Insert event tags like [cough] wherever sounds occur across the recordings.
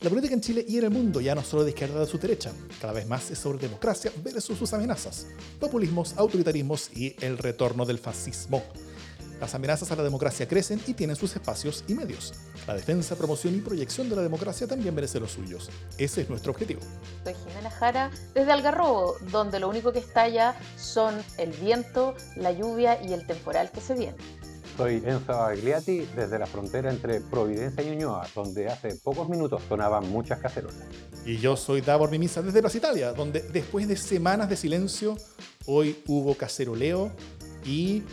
La política en Chile y en el mundo ya no solo de izquierda de su derecha, cada vez más es sobre democracia versus sus amenazas, populismos, autoritarismos y el retorno del fascismo. Las amenazas a la democracia crecen y tienen sus espacios y medios. La defensa, promoción y proyección de la democracia también merece los suyos. Ese es nuestro objetivo. Soy Jimena Jara desde Algarrobo, donde lo único que estalla son el viento, la lluvia y el temporal que se viene. Soy Enzo Agliati desde la frontera entre Providencia y Ñuñoa, donde hace pocos minutos sonaban muchas cacerolas. Y yo soy Davor Mimisa desde Plaza Italia, donde después de semanas de silencio, hoy hubo caceroleo y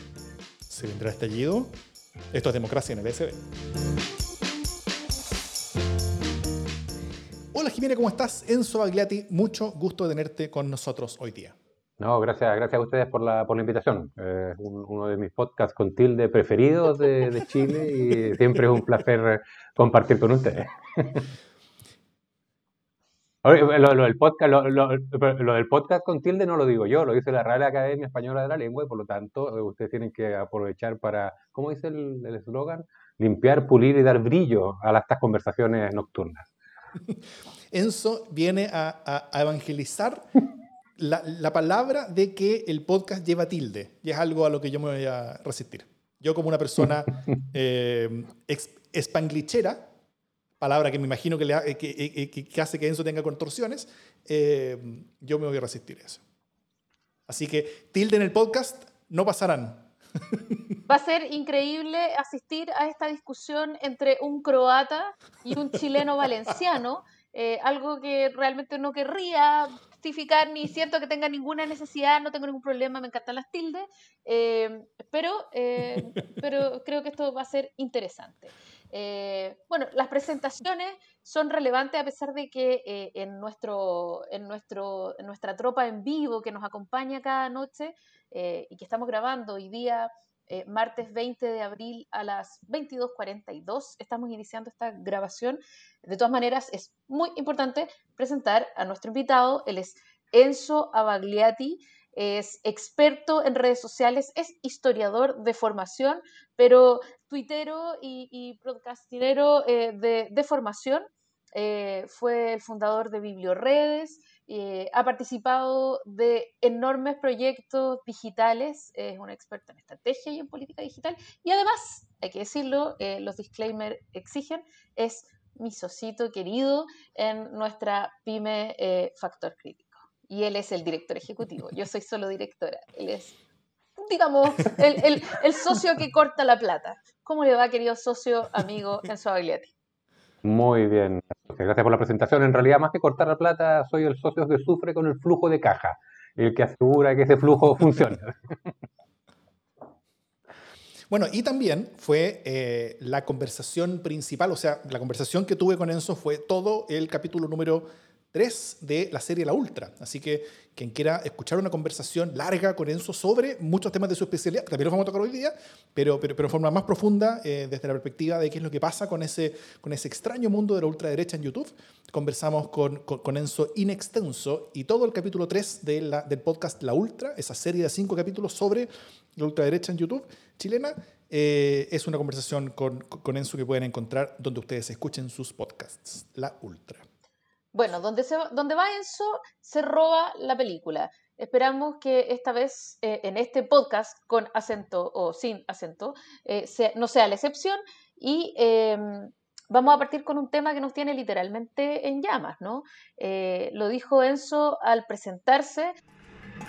se vendrá estallido. Esto es democracia en el SD. Hola Jimena, ¿cómo estás? Enzo Agliati, mucho gusto de tenerte con nosotros hoy día. No, gracias, gracias a ustedes por la, por la invitación. Es uno de mis podcasts con tilde preferidos de, de Chile y siempre es un placer compartir con ustedes. [laughs] Lo, del podcast, lo, del podcast con tilde no lo digo yo, lo dice la Real Academia Española de la Lengua y por lo tanto eh, ustedes tienen que aprovechar para, ¿cómo dice el eslogan? Limpiar, pulir y dar brillo a estas conversaciones nocturnas. [laughs] Enzo viene a, a evangelizar la, palabra de que el podcast lleva tilde, y es algo a lo que yo me voy a resistir. Yo como una persona [laughs] eh, espanglichera, palabra que me imagino que, le, eh, eh, que, hace que Enzo tenga contorsiones, yo me voy a resistir a eso. Así que tilde en el podcast no pasarán. [laughs] Va a ser increíble asistir a esta discusión entre un croata y un chileno valenciano, algo que realmente no querría ni siento que tenga ninguna necesidad, no tengo ningún problema, me encantan las tildes, eh, pero, eh, [laughs] pero creo que esto va a ser interesante. Eh, bueno, las presentaciones son relevantes a pesar de que en, nuestro, en, nuestro, en nuestra tropa en vivo que nos acompaña cada noche y que estamos grabando hoy día eh, martes 20 de abril a las 22.42. Estamos iniciando esta grabación. De todas maneras, es muy importante presentar a nuestro invitado. Él es Enzo Abagliati, es experto en redes sociales, es historiador de formación, pero tuitero y, y podcastinero eh, de, formación. Eh, fue el fundador de Biblioredes, eh, ha participado de enormes proyectos digitales, es una experta en estrategia y en política digital y además, hay que decirlo, eh, los disclaimers exigen, es mi socito querido en nuestra pyme eh, Factor Crítico. Y él es el director ejecutivo, yo soy solo directora, él es, digamos, el, socio que corta la plata. ¿Cómo le va, querido socio, amigo Enzo Agliati? Muy bien, gracias por la presentación. En realidad, más que cortar la plata, soy el socio que sufre con el flujo de caja, el que asegura que ese flujo [laughs] funcione. Bueno, y también fue eh, la conversación principal, o sea, la conversación que tuve con Enzo fue todo el capítulo número 3 de la serie La Ultra. Así que quien quiera escuchar una conversación larga con Enzo sobre muchos temas de su especialidad, también lo vamos a tocar hoy día, pero, pero, pero de forma más profunda eh, desde la perspectiva de qué es lo que pasa con ese, con ese extraño mundo de la ultraderecha en YouTube. Conversamos con, con, Enzo in extenso y todo el capítulo 3 de la, del podcast La Ultra, esa serie de cinco capítulos sobre la ultraderecha en YouTube chilena, eh, es una conversación con, con Enzo que pueden encontrar donde ustedes escuchen sus podcasts, La Ultra. Bueno, donde, se, donde va Enzo, se roba la película. Esperamos que esta vez, eh, en este podcast, con acento o sin acento, eh, no sea la excepción. Y em, vamos a partir con un tema que nos tiene literalmente en llamas, ¿no? Eh, lo dijo Enzo al presentarse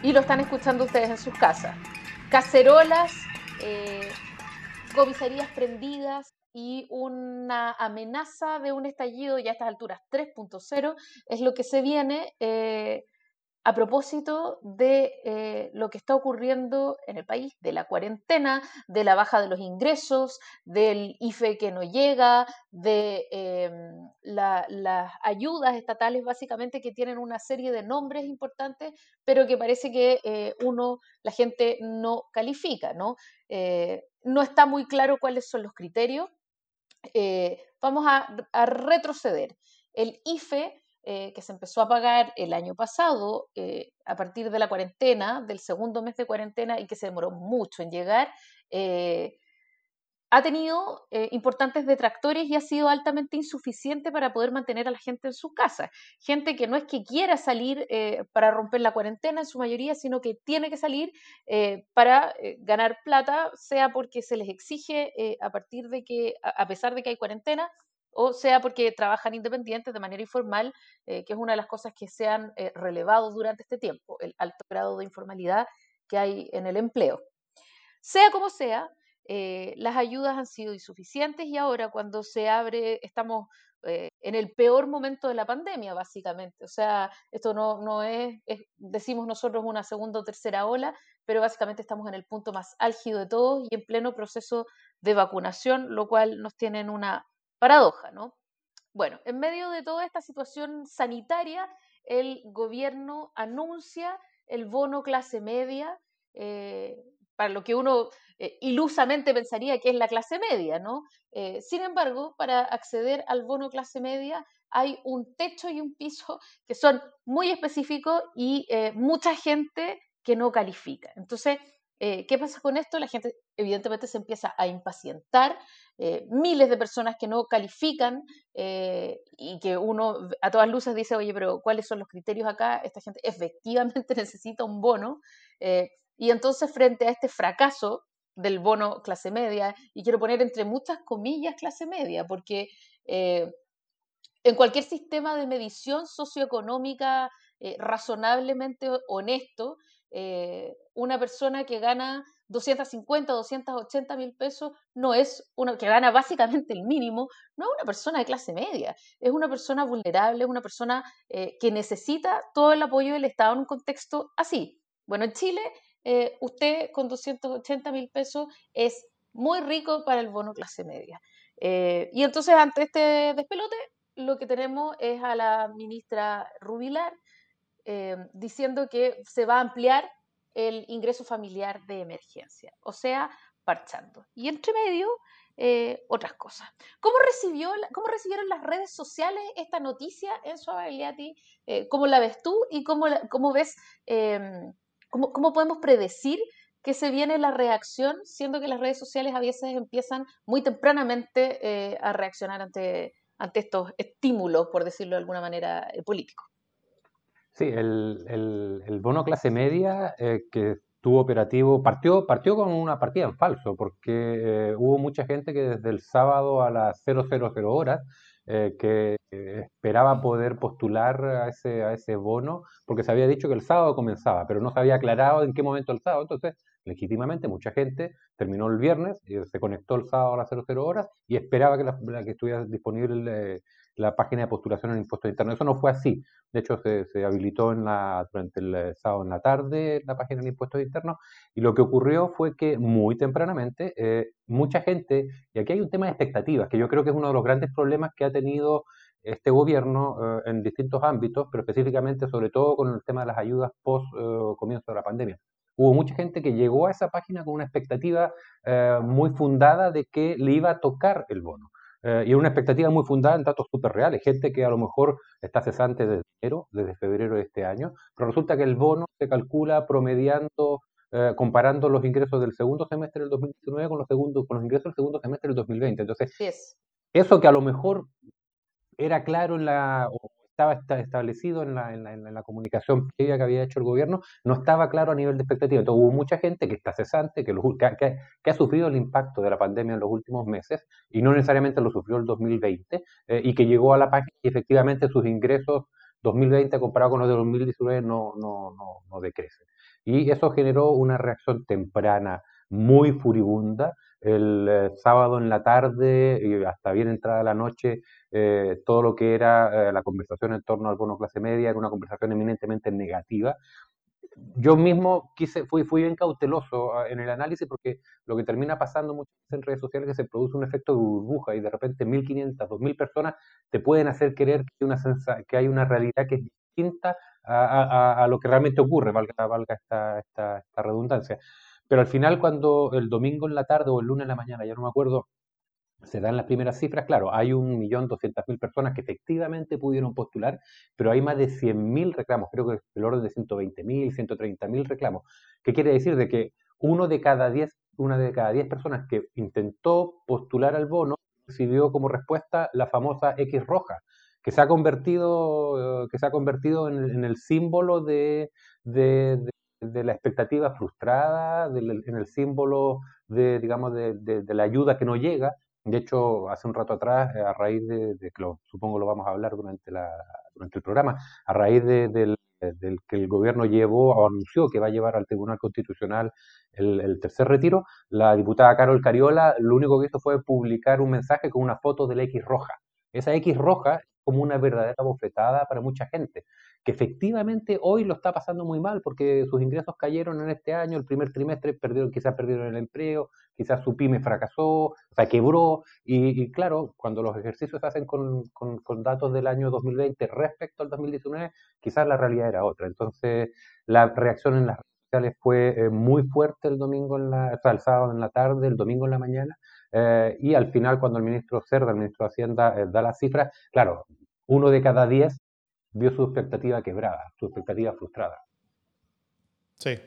y lo están escuchando ustedes en sus casas. Cacerolas, comisarías prendidas, y una amenaza de un estallido ya a estas alturas 3.0 es lo que se viene eh, a propósito de eh, lo que está ocurriendo en el país, de la cuarentena, de la baja de los ingresos, del IFE que no llega, de em, las ayudas estatales básicamente que tienen una serie de nombres importantes, pero que parece que eh, uno, la gente no califica, ¿no? no está muy claro cuáles son los criterios eh, vamos a, retroceder. El IFE, eh, que se empezó a pagar el año pasado eh, a partir de la cuarentena, del segundo mes de cuarentena y que se demoró mucho en llegar, ha tenido eh, importantes detractores y ha sido altamente insuficiente para poder mantener a la gente en sus casas. Gente que no es que quiera salir eh, para romper la cuarentena en su mayoría, sino que tiene que salir eh, para ganar plata, sea porque se les exige a partir de que, a pesar de que hay cuarentena, o sea porque trabajan independientes de manera informal, que es una de las cosas que se han relevado durante este tiempo, el alto grado de informalidad que hay en el empleo. Sea como sea, eh, las ayudas han sido insuficientes y ahora cuando se abre, estamos eh, en el peor momento de la pandemia, básicamente. O sea, esto no, no es, decimos nosotros, una segunda o tercera ola, pero básicamente estamos en el punto más álgido de todos y en pleno proceso de vacunación, lo cual nos tiene en una paradoja, ¿no? Bueno, en medio de toda esta situación sanitaria, el gobierno anuncia el bono clase media, eh, para lo que uno eh, ilusamente pensaría que es la clase media, ¿no? Eh, sin embargo, para acceder al bono clase media hay un techo y un piso [laughs] que son muy específicos y eh, mucha gente que no califica. Entonces, ¿qué pasa con esto? La gente evidentemente se empieza a impacientar, miles de personas que no califican y que uno a todas luces dice, oye, pero ¿cuáles son los criterios acá? Esta gente efectivamente [laughs] necesita un bono. Y entonces frente a este fracaso del bono clase media, y quiero poner entre muchas comillas clase media, porque eh, en cualquier sistema de medición socioeconómica eh, razonablemente honesto, eh, una persona que gana 250, 280 mil pesos no es una que gana básicamente el mínimo, no es una persona de clase media, es una persona vulnerable, una persona que necesita todo el apoyo del Estado en un contexto así. Bueno, en Chile eh, usted con 280 mil pesos es muy rico para el bono clase media. Eh, y entonces, ante este despelote, lo que tenemos es a la ministra Rubilar eh, diciendo que se va a ampliar el ingreso familiar de emergencia, o sea, parchando. Y entre medio, otras cosas. ¿Cómo, recibió, ¿Cómo recibieron las redes sociales esta noticia en su Eh, ¿Cómo la ves tú y cómo, cómo ves em, ¿Cómo, podemos predecir que se viene la reacción, siendo que las redes sociales a veces empiezan muy tempranamente eh, a reaccionar ante, ante estos estímulos, por decirlo de alguna manera, eh, políticos? Sí, el, bono clase media eh, que tuvo operativo partió, partió con una partida en falso, porque hubo mucha gente que desde el sábado a las 000 horas eh, que esperaba poder postular a ese, a ese bono, porque se había dicho que el sábado comenzaba, pero no se había aclarado en qué momento el sábado. Entonces, legítimamente, mucha gente terminó el viernes, y se conectó el sábado a las 00 horas y esperaba que, la, que estuviera disponible la página de postulación el impuesto interno. Eso no fue así. De hecho, se, habilitó en la, durante el eh, sábado en la tarde la página del impuesto interno y lo que ocurrió fue que muy tempranamente eh, mucha gente, y aquí hay un tema de expectativas, que yo creo que es uno de los grandes problemas que ha tenido este gobierno eh, en distintos ámbitos, pero específicamente sobre todo con el tema de las ayudas post comienzo de la pandemia. Hubo mucha gente que llegó a esa página con una expectativa muy fundada de que le iba a tocar el bono. Eh, y una expectativa muy fundada en datos súper reales. Gente que a lo mejor está cesante desde enero, desde febrero de este año, pero resulta que el bono se calcula promediando, eh, comparando los ingresos del segundo semestre del 2019 con los, segundos, con los ingresos del segundo semestre del 2020. Entonces, eso que a lo mejor era claro en la, estaba establecido en la, comunicación previa que había hecho el gobierno, no estaba claro a nivel de expectativa. Entonces hubo mucha gente que está cesante, que, que, ha sufrido el impacto de la pandemia en los últimos meses y no necesariamente lo sufrió el 2020 eh, y que llegó a la página y efectivamente sus ingresos 2020 comparado con los de 2019 no, no, no, no decrecen. Y eso generó una reacción temprana muy furibunda. El eh, sábado en la tarde y hasta bien entrada la noche, eh, todo lo que era eh, la conversación en torno al bono clase media era una conversación eminentemente negativa. Yo mismo quise, fui, fui bien cauteloso ah, en el análisis porque lo que termina pasando muchas veces en redes sociales es que se produce un efecto de burbuja y de repente 1.500, 2.000 personas te pueden hacer creer que hay una, que hay una realidad que es distinta a, a, lo que realmente ocurre, valga, valga esta, esta, esta redundancia. Pero al final, cuando el domingo en la tarde o el lunes en la mañana, ya no me acuerdo, se dan las primeras cifras, claro, hay un millón doscientas mil personas que efectivamente pudieron postular, pero hay más de cien mil reclamos, creo que es el orden de ciento veinte mil, ciento treinta mil reclamos. ¿Qué quiere decir? De que uno de cada diez una de cada diez personas que intentó postular al bono recibió como respuesta la famosa X roja, que se ha convertido, que se ha convertido en, el símbolo de, de, la expectativa frustrada, en el símbolo de, digamos, de, la ayuda que no llega. De hecho, hace un rato atrás, a raíz de, que lo, supongo lo vamos a hablar durante, la, durante el programa, a raíz del del que el gobierno llevó o anunció que va a llevar al Tribunal Constitucional el, tercer retiro, la diputada Carol Cariola lo único que hizo fue publicar un mensaje con una foto de la X roja. Esa X roja es como una verdadera bofetada para mucha gente, que efectivamente hoy lo está pasando muy mal porque sus ingresos cayeron en este año, el primer trimestre perdieron, quizás perdieron el empleo, quizás su pyme fracasó, o sea, quebró, y, claro, cuando los ejercicios se hacen con, con, datos del año 2020 respecto al 2019, quizás la realidad era otra. Entonces, la reacción en las redes sociales fue eh, muy fuerte el domingo, en la, o sea, el sábado en la tarde, el domingo en la mañana, eh, y al final, cuando el ministro Cerda, el ministro de Hacienda, eh, da las cifras, claro, uno de cada diez vio su expectativa quebrada, su expectativa frustrada. Sí.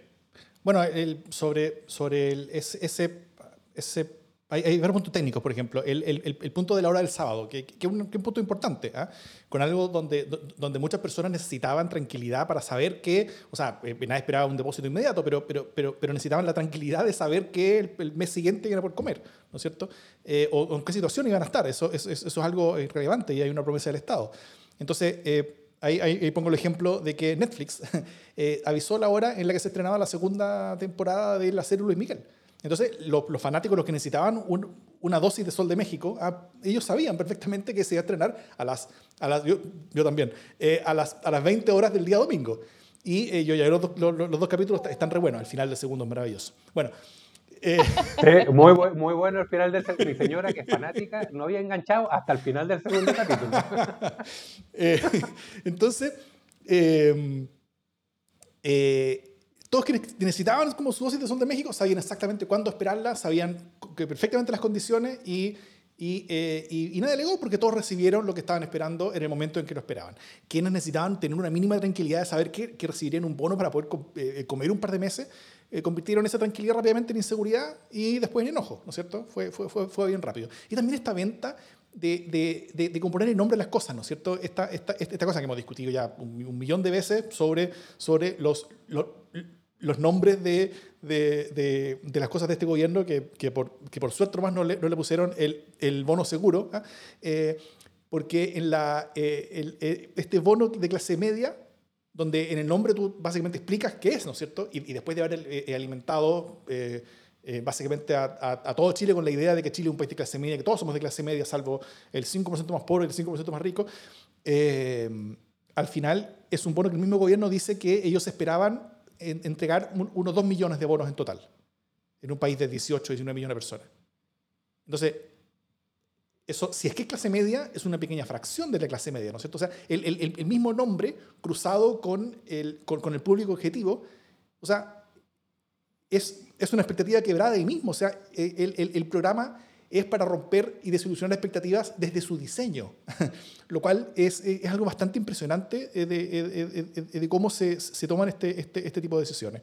Bueno, sobre, sobre el, ese, ese hay, varios puntos técnicos, por ejemplo, el, el, el, punto de la hora del sábado, que, es, un, punto importante, ¿ah? con algo donde, donde muchas personas necesitaban tranquilidad para saber que, o sea, eh, nadie esperaba un depósito inmediato, pero, pero, pero, pero necesitaban la tranquilidad de saber que el, mes siguiente iban a poder comer, ¿no es cierto? Eh, o, en qué situación iban a estar, eso, eso, eso, es algo relevante y hay una promesa del Estado. Entonces, eh, Ahí, ahí, pongo el ejemplo de que Netflix [laughs] avisó la hora en la que se estrenaba la segunda temporada de la serie Luis Miguel. Entonces, los fanáticos, los que necesitaban una dosis de Sol de México, ah, ellos sabían perfectamente que se iba a estrenar a las, a las yo, también, eh, a, las, a las 20 horas del día domingo. Y eh, yo ya los, los, dos capítulos están re buenos, el final del segundo es maravilloso. Bueno. Eh, [laughs] muy, muy bueno el final del segundo. Mi señora, que es fanática, no había enganchado hasta el final del segundo capítulo. [laughs] entonces, todos quienes necesitaban como su dosis de Sol de México sabían exactamente cuándo esperarla, sabían que perfectamente las condiciones y, y, eh, y, nadie alegó porque todos recibieron lo que estaban esperando en el momento en que lo esperaban. Quienes necesitaban tener una mínima tranquilidad de saber que, que recibirían un bono para poder eh, comer un par de meses, eh, convirtieron esa tranquilidad rápidamente en inseguridad y después en enojo, ¿no es cierto? Fue, fue, fue, fue bien rápido. Y también esta venta de, de, de, componer el nombre de las cosas, ¿no es cierto? Esta, esta, esta cosa que hemos discutido ya un, millón de veces sobre, sobre los, los los nombres de, de, de, las cosas de este gobierno que, que, por, que por, suerte más no le, no le pusieron el, el, bono seguro, ¿ah? eh, porque en la, eh, el, eh, este bono de clase media, donde en el nombre tú básicamente explicas qué es, ¿no es cierto? Y, después de haber alimentado básicamente a, a, todo Chile con la idea de que Chile es un país de clase media, que todos somos de clase media, salvo el 5% más pobre y el 5% más rico, al final es un bono que el mismo gobierno dice que ellos esperaban entregar unos 2 millones de bonos en total, en un país de 18, 19 millones de personas. Entonces, eso, si es que es clase media, es una pequeña fracción de la clase media, ¿no es cierto? O sea, el, el, el mismo nombre cruzado con el, con, con el público objetivo, o sea, es, es una expectativa quebrada ahí mismo. O sea, el, programa es para romper y desilusionar expectativas desde su diseño, [laughs] lo cual es, es algo bastante impresionante de, de, de cómo se, se, toman este, este, este, tipo de decisiones.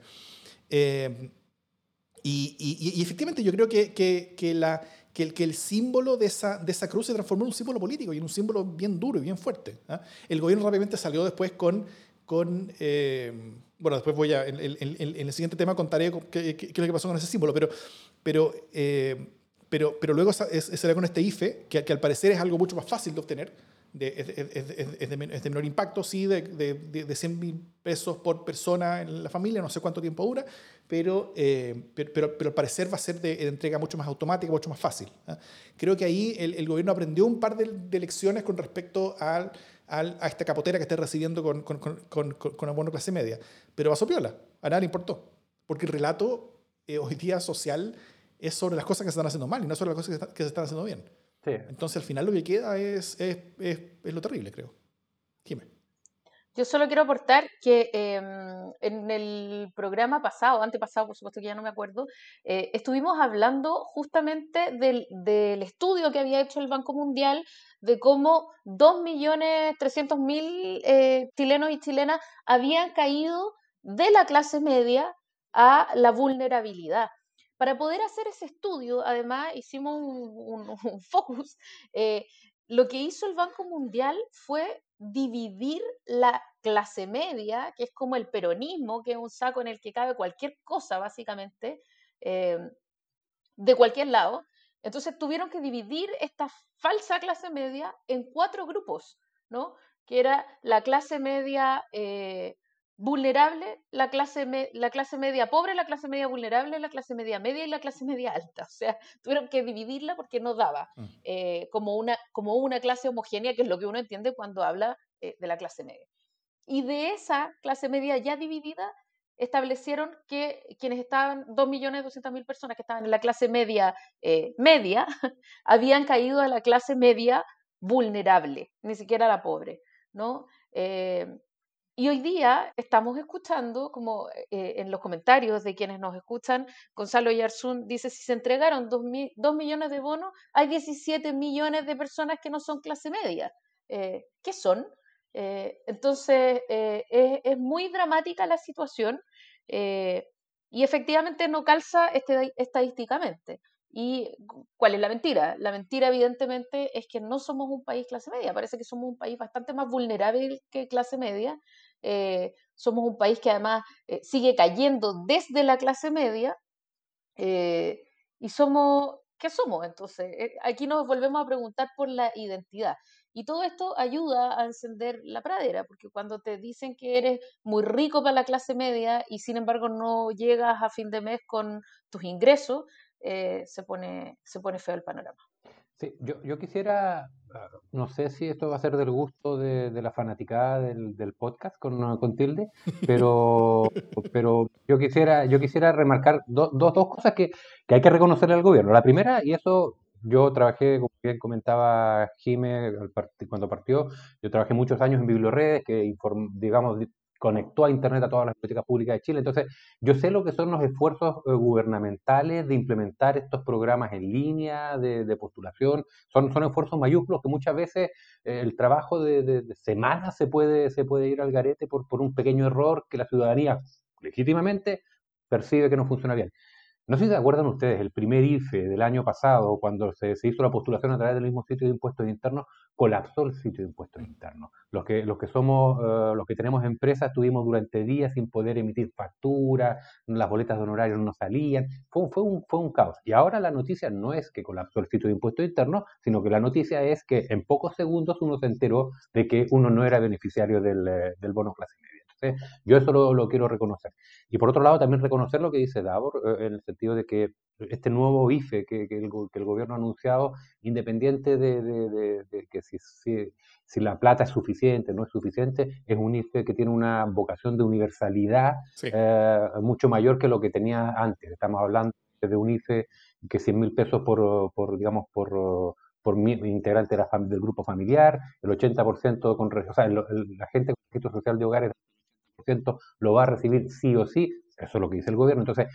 Eh, y, y, y, efectivamente yo creo que, que, que la, que el, que el, símbolo de esa, de esa cruz se transformó en un símbolo político y en un símbolo bien duro y bien fuerte. ¿ah? El gobierno rápidamente salió después con... con eh, bueno, después voy a... En, en, en, el siguiente tema contaré qué, qué, es lo que pasó con ese símbolo, pero, pero eh, pero, pero luego será con este IFE, que, que, al parecer es algo mucho más fácil de obtener, de, es, es, es, de, menor impacto, sí, de, de, de 100 mil pesos por persona en la familia, no sé cuánto tiempo dura, pero, eh, pero, pero, al parecer va a ser de, entrega mucho más automática, mucho más fácil. ¿ah? Creo que ahí el, el, gobierno aprendió un par de, lecciones con respecto al, al, a esta capotera que está recibiendo con, con, con, con, abono clase media, pero a piola, a nadie le importó, porque el relato eh, hoy día social es sobre las cosas que se están haciendo mal y no sobre las cosas que, se están haciendo bien. Sí. Entonces, al final lo que queda es, es, es, es lo terrible, creo. Dime. Yo solo quiero aportar que em, en el programa pasado, antepasado, por supuesto que ya no me acuerdo, eh, estuvimos hablando justamente del, del, estudio que había hecho el Banco Mundial de cómo 2.300.000 eh, chilenos y chilenas habían caído de la clase media a la vulnerabilidad. Para poder hacer ese estudio, además, hicimos [laughs] un, focus. Eh, lo que hizo el Banco Mundial fue dividir la clase media, que es como el peronismo, que es un saco en el que cabe cualquier cosa, básicamente, eh, de cualquier lado. Entonces tuvieron que dividir esta falsa clase media en cuatro grupos, ¿no? Que era la clase media eh, vulnerable, la clase, la clase media pobre, la clase media vulnerable, la clase media media y la clase media alta. O sea, [laughs] tuvieron que dividirla porque no daba mm. eh, como, una, como una clase homogénea, que es lo que uno entiende cuando habla eh, de la clase media. Y de esa clase media ya dividida, establecieron que quienes estaban, 2.200.000 personas que estaban en la clase media eh, media, [laughs] habían caído a la clase media vulnerable, ni siquiera la pobre, ¿no? Y hoy día estamos escuchando, como eh, en los comentarios de quienes nos escuchan, Gonzalo Yarzún dice, si se entregaron 2 millones de bonos, hay 17 millones de personas que no son clase media. Eh, ¿Qué son? Eh, entonces, es, muy dramática la situación y efectivamente no calza este, estadísticamente. ¿Y cuál es la mentira? La mentira, evidentemente, es que no somos un país clase media. Parece que somos un país bastante más vulnerable que clase media eh, somos un país que además eh, sigue cayendo desde la clase media eh, y somos, ¿qué somos entonces? aquí nos volvemos a preguntar por la identidad. Y todo esto ayuda a encender la pradera, porque cuando te dicen que eres muy rico para la clase media y sin embargo no llegas a fin de mes con tus ingresos, se, pone, se pone feo el panorama. Sí, yo, yo quisiera, no sé si esto va a ser del gusto de, de la fanaticada del, del podcast con, con, Tilde, pero, [laughs] pero yo quisiera, yo quisiera remarcar dos, dos cosas que, que hay que reconocerle al gobierno. La primera, y eso yo trabajé, como bien comentaba Jime cuando partió, yo trabajé muchos años en Biblioredes, que digamos, conectó a Internet a todas las políticas públicas de Chile. Entonces, yo sé lo que son los esfuerzos eh, gubernamentales de implementar estos programas en línea de, postulación. Son, son esfuerzos mayúsculos que muchas veces eh, el trabajo de, semanas se puede, se puede ir al garete por, por un pequeño error que la ciudadanía legítimamente percibe que no funciona bien. No sé si se acuerdan ustedes, el primer IFE del año pasado, cuando se, hizo la postulación a través del mismo sitio de impuestos internos, colapsó el sitio de impuestos internos. Los que, los que somos, eh, los que tenemos empresas, estuvimos durante días sin poder emitir facturas, las boletas de honorarios no salían, fue, fue, un, fue un caos. Y ahora la noticia no es que colapsó el sitio de impuestos internos, sino que la noticia es que en pocos segundos uno se enteró de que uno no era beneficiario del, eh, del bono clase yo eso lo, quiero reconocer. Y por otro lado, también reconocer lo que dice Davor, eh, en el sentido de que este nuevo IFE que, el, gobierno ha anunciado, independiente de, que si, si, la plata es suficiente o no es suficiente, es un IFE que tiene una vocación de universalidad eh, mucho mayor que lo que tenía antes. Estamos hablando de un IFE que 100 mil pesos por, por, digamos, por por integrante del grupo familiar, el 80% con, o sea, la gente con registro social de hogares lo va a recibir sí o sí, eso es lo que dice el gobierno. Entonces,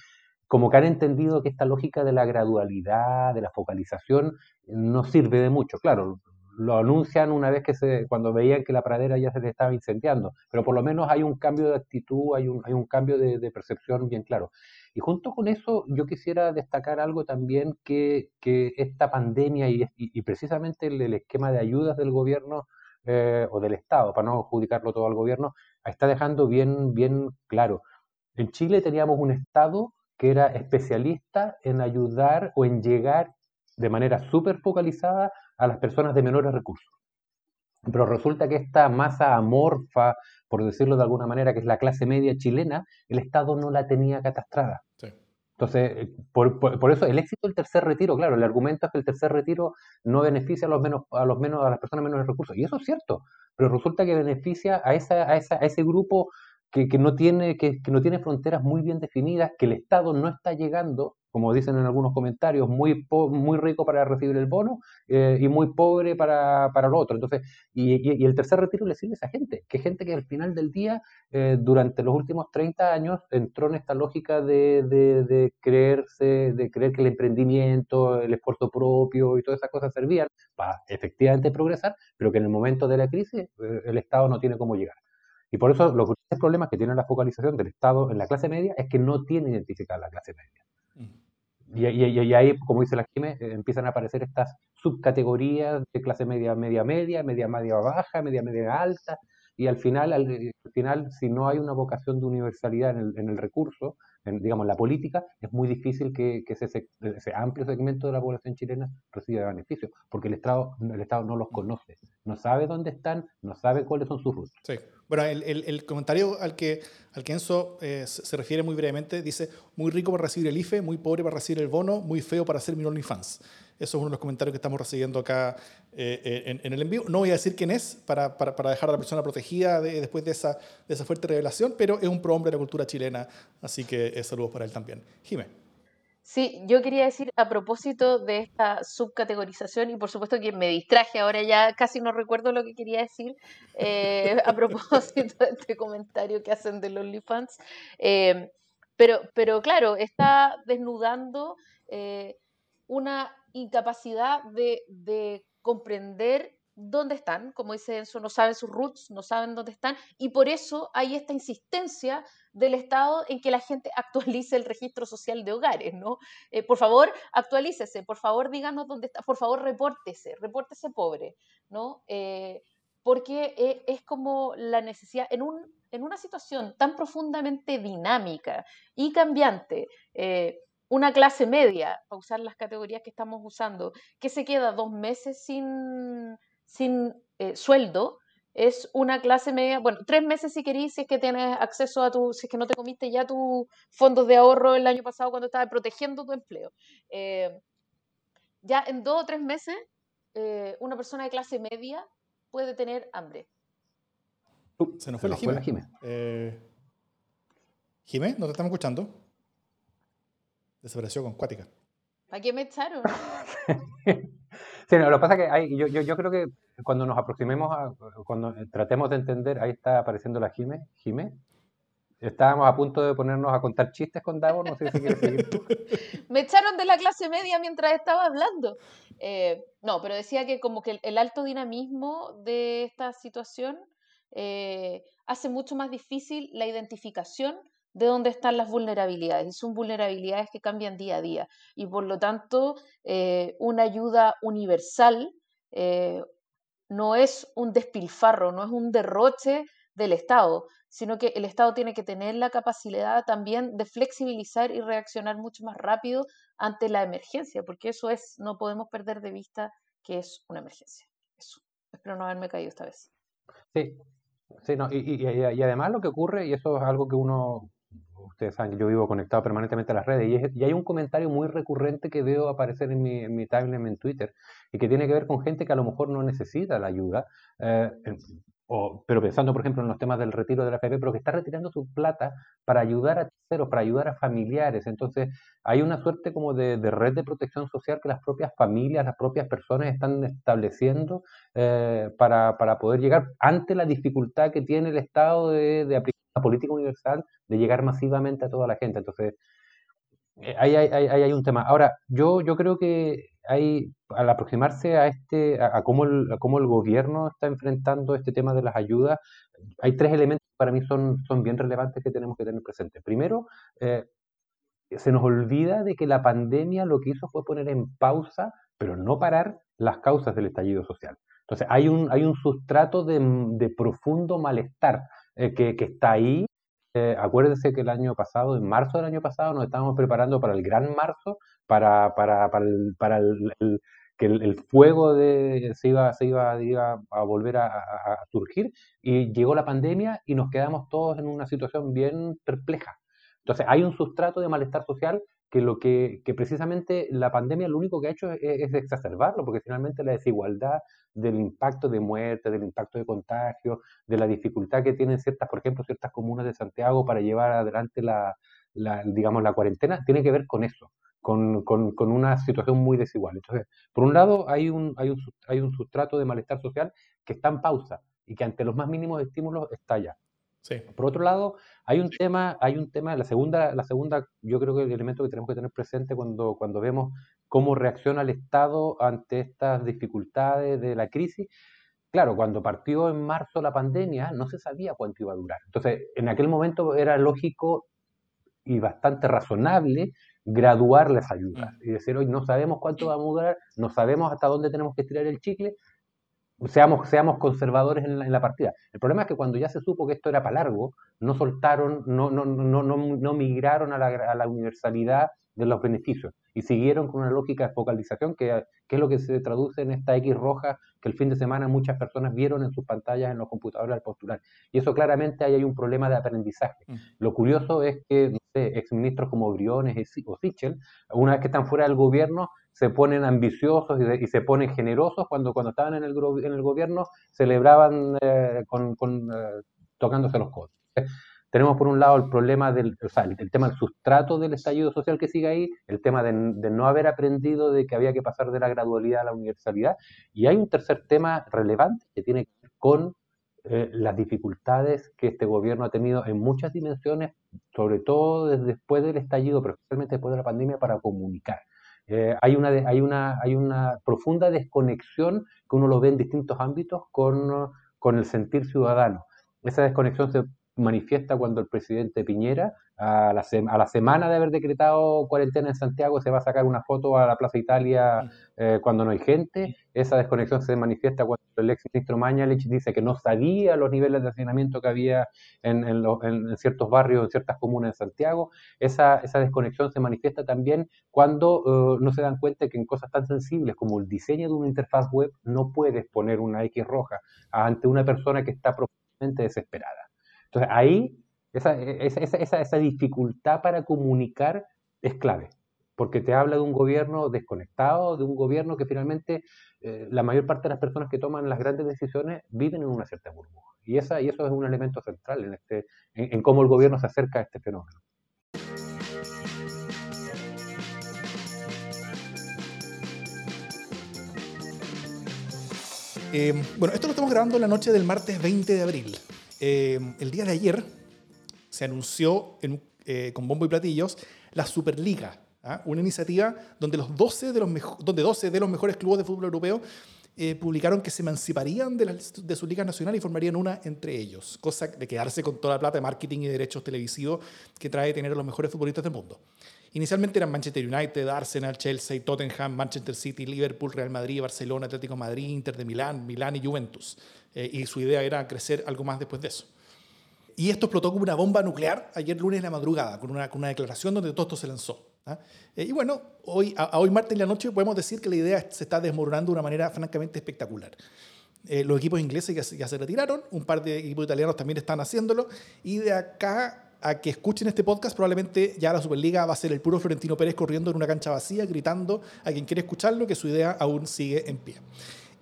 como que han entendido que esta lógica de la gradualidad, de la focalización, no sirve de mucho. Claro, lo anuncian una vez que se, cuando veían que la pradera ya se les estaba incendiando, pero por lo menos hay un cambio de actitud, hay un, hay un cambio de, percepción bien claro. Y junto con eso, yo quisiera destacar algo también que, que esta pandemia y, y, precisamente el, esquema de ayudas del gobierno eh, o del Estado, para no adjudicarlo todo al gobierno, está dejando bien, bien claro. En Chile teníamos un Estado que era especialista en ayudar o en llegar de manera súper focalizada a las personas de menores recursos. Pero resulta que esta masa amorfa, por decirlo de alguna manera, que es la clase media chilena, el Estado no la tenía catastrada. Entonces, eh, por, por, eso el éxito del tercer retiro, claro, el argumento es que el tercer retiro no beneficia a los menos, a los menos, a las personas menos recursos. Y eso es cierto, pero resulta que beneficia a, esa, a, esa, a ese grupo que, que no tiene, que, que, no tiene fronteras muy bien definidas, que el Estado no está llegando como dicen en algunos comentarios, muy, muy rico para recibir el bono eh, y muy pobre para, para lo otro. Entonces, y, el tercer retiro le sirve a esa gente, que gente que al final del día, eh, durante los últimos 30 años, entró en esta lógica de, de, creerse, de creer que el emprendimiento, el esfuerzo propio y todas esas cosas servían para efectivamente progresar, pero que en el momento de la crisis eh, el Estado no tiene cómo llegar. Y por eso los grandes problemas que tiene la focalización del Estado en la clase media es que no tiene identificada la clase media. Y, ahí, como dice la Jiménez, eh, empiezan a aparecer estas subcategorías de clase media, media, media, media, media baja, media, media alta, y al final, al, final, si no hay una vocación de universalidad en el, en el recurso, en, digamos, la política, es muy difícil que, ese, ese, amplio segmento de la población chilena reciba beneficios, porque el Estado, el Estado no los conoce, no sabe dónde están, no sabe cuáles son sus rutas. Sí. Bueno, el, el, comentario al que, al que Enzo eh, se refiere muy brevemente dice, muy rico para recibir el IFE, muy pobre para recibir el bono, muy feo para hacer mi OnlyFans. Eso es uno de los comentarios que estamos recibiendo acá eh, eh, en, el envío. No voy a decir quién es para, para, para dejar a la persona protegida después de esa, de esa fuerte revelación, pero es un prohombre de la cultura chilena, así que eh, saludos para él también. Jimé. Sí, yo quería decir a propósito de esta subcategorización, y por supuesto que me distraje, ahora ya casi no recuerdo lo que quería decir, a propósito de este comentario que hacen de los OnlyFans. pero, pero claro, está desnudando una incapacidad de, comprender dónde están, como dice Enzo, no saben sus roots, no saben dónde están, y por eso hay esta insistencia del Estado en que la gente [laughs] actualice el registro social de hogares, ¿no? Eh, por favor, actualícese, por favor, díganos dónde está, por favor, repórtese, repórtese pobre, ¿no? Eh, porque e, es como la necesidad, en, un, en una situación tan profundamente dinámica y cambiante, eh, una clase media, para usar las categorías que estamos usando, que se queda dos meses sin, sin eh, sueldo, es una clase media, bueno, tres meses si querís, si es que tienes acceso a tu, si es que no te comiste ya tus fondos de ahorro el año pasado cuando estabas protegiendo tu empleo. Eh, ya en dos o tres meses, eh, una persona de clase media puede tener hambre. se nos fue la Jimé. Jimé, ¿no te estamos escuchando? Desapareció con Cuática. ¿Para qué me echaron? [laughs] sí, no, lo que pasa es que hay, yo, yo, yo, creo que cuando nos aproximemos, a, cuando tratemos de entender, ahí está apareciendo la Jime. Jime. Estábamos a punto de ponernos a contar chistes con Davos, no sé si quieres seguir [laughs] me echaron de la clase media mientras estaba hablando. Eh, no, pero decía que como que el, alto dinamismo de esta situación eh, hace mucho más difícil la identificación de dónde están las vulnerabilidades. Y son vulnerabilidades que cambian día a día. Y por lo tanto, eh, una ayuda universal eh, no es un despilfarro, no es un derroche del Estado, sino que el Estado tiene que tener la capacidad también de flexibilizar y reaccionar mucho más rápido ante la emergencia, porque eso es, no podemos perder de vista que es una emergencia. Eso. Espero no haberme caído esta vez. Sí, sí no, y, y además lo que ocurre, y eso es algo que uno ustedes saben que yo vivo conectado permanentemente a las redes, y, hay un comentario muy recurrente que veo aparecer en mi, en timeline en Twitter, y que tiene que ver con gente que a lo mejor no necesita la ayuda, eh, pero pensando, por ejemplo, en los temas del retiro de la FP, pero que está retirando su plata para ayudar a terceros, para ayudar a familiares. Entonces, hay una suerte como de, red de protección social que las propias familias, las propias personas están estableciendo eh, para, para, poder llegar ante la dificultad que tiene el Estado de, de aplicar la política universal de llegar masivamente a toda la gente. Entonces, eh, ahí hay, un tema. Ahora, yo, yo creo que hay, al aproximarse a este, a, cómo el, cómo el gobierno está enfrentando este tema de las ayudas, hay tres elementos que para mí son, son bien relevantes que tenemos que tener presentes. Primero, eh, se nos olvida de que la pandemia lo que hizo fue poner en pausa, pero no parar, las causas del estallido social. Entonces, hay un, hay un sustrato de, de profundo malestar eh, que, que, está ahí. Eh, acuérdense que el año pasado, en marzo del año pasado, nos estábamos preparando para el gran marzo, para, para, para, el, para el, que el, fuego de, se, iba, se iba, a volver a, a, surgir y llegó la pandemia y nos quedamos todos en una situación bien perpleja. Entonces hay un sustrato de malestar social que lo que, que, precisamente la pandemia lo único que ha hecho es, exacerbarlo, porque finalmente la desigualdad del impacto de muerte, del impacto de contagio, de la dificultad que tienen ciertas, por ejemplo, ciertas comunas de Santiago para llevar adelante la, la digamos, la cuarentena, tiene que ver con eso, con, con, con, una situación muy desigual. Entonces, por un lado, hay un, hay, un, hay un sustrato de malestar social que está en pausa y que ante los más mínimos estímulos estalla. Por otro lado, hay un tema, hay un tema, la segunda, la segunda, yo creo que el elemento que tenemos que tener presente cuando, cuando vemos cómo reacciona el Estado ante estas dificultades de la crisis. Claro, cuando partió en marzo la pandemia, no se sabía cuánto iba a durar. Entonces, en aquel momento era lógico y bastante razonable graduar las ayudas y decir, hoy no sabemos cuánto va a mudar, no sabemos hasta dónde tenemos que estirar el chicle, seamos, seamos conservadores en la, partida. El problema es que cuando ya se supo que esto era para largo, no soltaron, no, no, no, no, no migraron a la, a la universalidad de los beneficios y siguieron con una lógica de focalización que, que, es lo que se traduce en esta X roja que el fin de semana muchas personas vieron en sus pantallas en los computadores al postular. Y eso claramente ahí hay un problema de aprendizaje. Mm. Lo curioso es que no sé, exministros como Briones o Sichel, una vez que están fuera del gobierno, se ponen ambiciosos y, se ponen generosos cuando, cuando estaban en el, en el gobierno celebraban eh, con, eh, tocándose los codos. Tenemos por un lado el problema del, o sea, el, tema del sustrato del estallido social que sigue ahí, el tema de, no haber aprendido de que había que pasar de la gradualidad a la universalidad, y hay un tercer tema relevante que tiene que ver con eh, las dificultades que este gobierno ha tenido en muchas dimensiones, sobre todo desde después del estallido, pero especialmente después de la pandemia, para comunicar. Eh, hay, una, hay, una, hay una profunda desconexión que uno lo ve en distintos ámbitos con, con el sentir ciudadano. Esa desconexión se manifiesta cuando el presidente Piñera, a la, a la, semana de haber decretado cuarentena en Santiago, se va a sacar una foto a la Plaza Italia eh, cuando no hay gente. Esa desconexión se manifiesta cuando el ex ministro Mañalich dice que no sabía los niveles de hacinamiento que había en, en, ciertos barrios, en ciertas comunas en Santiago. Esa, esa desconexión se manifiesta también cuando eh, no se dan cuenta que en cosas tan sensibles como el diseño de una interfaz web no puedes poner una X roja ante una persona que está profundamente desesperada. Entonces ahí esa, esa, esa, dificultad para comunicar es clave, porque te habla de un gobierno desconectado, de un gobierno que finalmente eh, la mayor parte de las personas que toman las grandes decisiones viven en una cierta burbuja. Y, esa, y eso es un elemento central en, este, en, cómo el gobierno se acerca a este fenómeno. Eh, bueno, esto lo estamos grabando la noche del martes 20 de abril. Em, el día de ayer se anunció eh, con bombo y platillos la Superliga, ¿ah? una iniciativa donde, los 12 de los donde 12 de los mejores clubes de fútbol europeo eh, publicaron que se emanciparían de, de su liga nacional y formarían una entre ellos, cosa de quedarse con toda la plata de marketing y derechos televisivos que trae tener a los mejores futbolistas del mundo. Inicialmente eran Manchester United, Arsenal, Chelsea, Tottenham, Manchester City, Liverpool, Real Madrid, Barcelona, Atlético Madrid, Inter de Milán, Milán y Juventus. Eh, y su idea era crecer algo más después de eso. Y esto explotó como una bomba nuclear ayer lunes en la madrugada, con una, con una declaración donde todo esto se lanzó. ¿ah? Eh, y bueno, hoy, hoy martes en la noche podemos decir que la idea se está desmoronando de una manera francamente espectacular. Eh, los equipos ingleses ya, se retiraron, un par de equipos italianos también están haciéndolo, y de acá a que escuchen este podcast, probablemente ya la Superliga va a ser el puro Florentino Pérez corriendo en una cancha vacía, gritando a quien quiere escucharlo que su idea aún sigue en pie.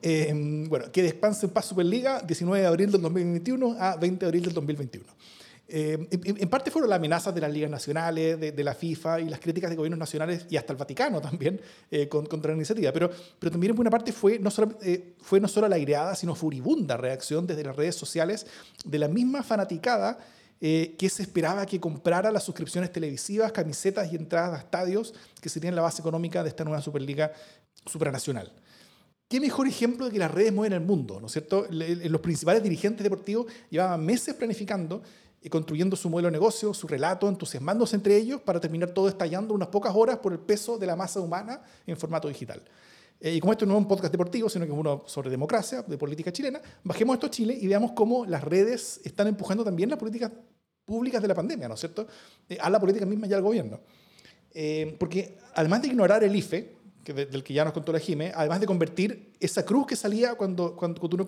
Eh, bueno, que descanse en paz Superliga, 19 de abril del 2021 a 20 de abril del 2021. Eh, en, parte fueron las amenazas de las ligas nacionales, de, la FIFA y las críticas de gobiernos nacionales y hasta el Vaticano [laughs] también eh, contra la iniciativa. Pero, pero también en buena parte fue no, solo, fue no solo la aireada, sino furibunda reacción desde las redes sociales de la misma fanaticada que se esperaba que comprara las suscripciones televisivas, camisetas y entradas a estadios que serían la base económica de esta nueva Superliga supranacional. ¿Qué mejor ejemplo de que las redes mueven el mundo? ¿no es cierto? Los principales dirigentes deportivos llevaban meses planificando y construyendo su modelo de negocio, su relato, entusiasmándose entre ellos para terminar todo estallando unas pocas horas por el peso de la masa humana en formato digital. Eh, y como esto no es un podcast deportivo, sino que es uno sobre democracia, de política chilena, bajemos esto a Chile y veamos cómo las redes están empujando también las políticas públicas de la pandemia, ¿no es cierto? Eh, a la política misma y al gobierno. Eh, porque además de ignorar el IFE, del que ya nos contó la Jime, además de convertir esa cruz que salía cuando, cuando, uno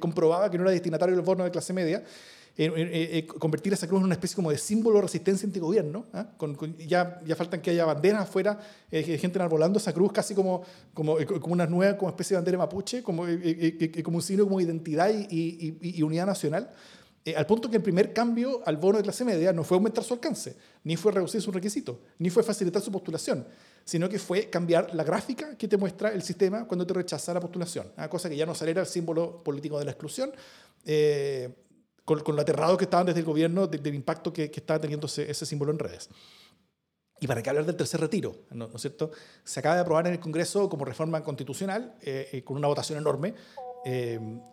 comprobaba que no era destinatario del bono de clase media, eh, convertir esa cruz en una especie como de símbolo de resistencia antigobierno. ¿ah? Con, ya, ya faltan que haya banderas afuera, eh, gente enarbolando esa cruz casi como, como, como una nueva como especie de bandera mapuche, como, como un signo como identidad y, y, y unidad nacional. al punto que el primer cambio al bono de clase media no fue aumentar su alcance, ni fue reducir sus requisitos, ni fue facilitar su postulación, sino que fue cambiar la gráfica que te muestra el sistema cuando te rechaza la postulación. Una ¿ah? cosa que ya no saliera el símbolo político de la exclusión, eh, con, lo aterrado que estaban desde el gobierno del impacto que, estaba teniendo ese, símbolo en redes. ¿Y para qué hablar del tercer retiro? ¿no, es cierto? Se acaba de aprobar en el Congreso como reforma constitucional, eh, eh, con una votación enorme,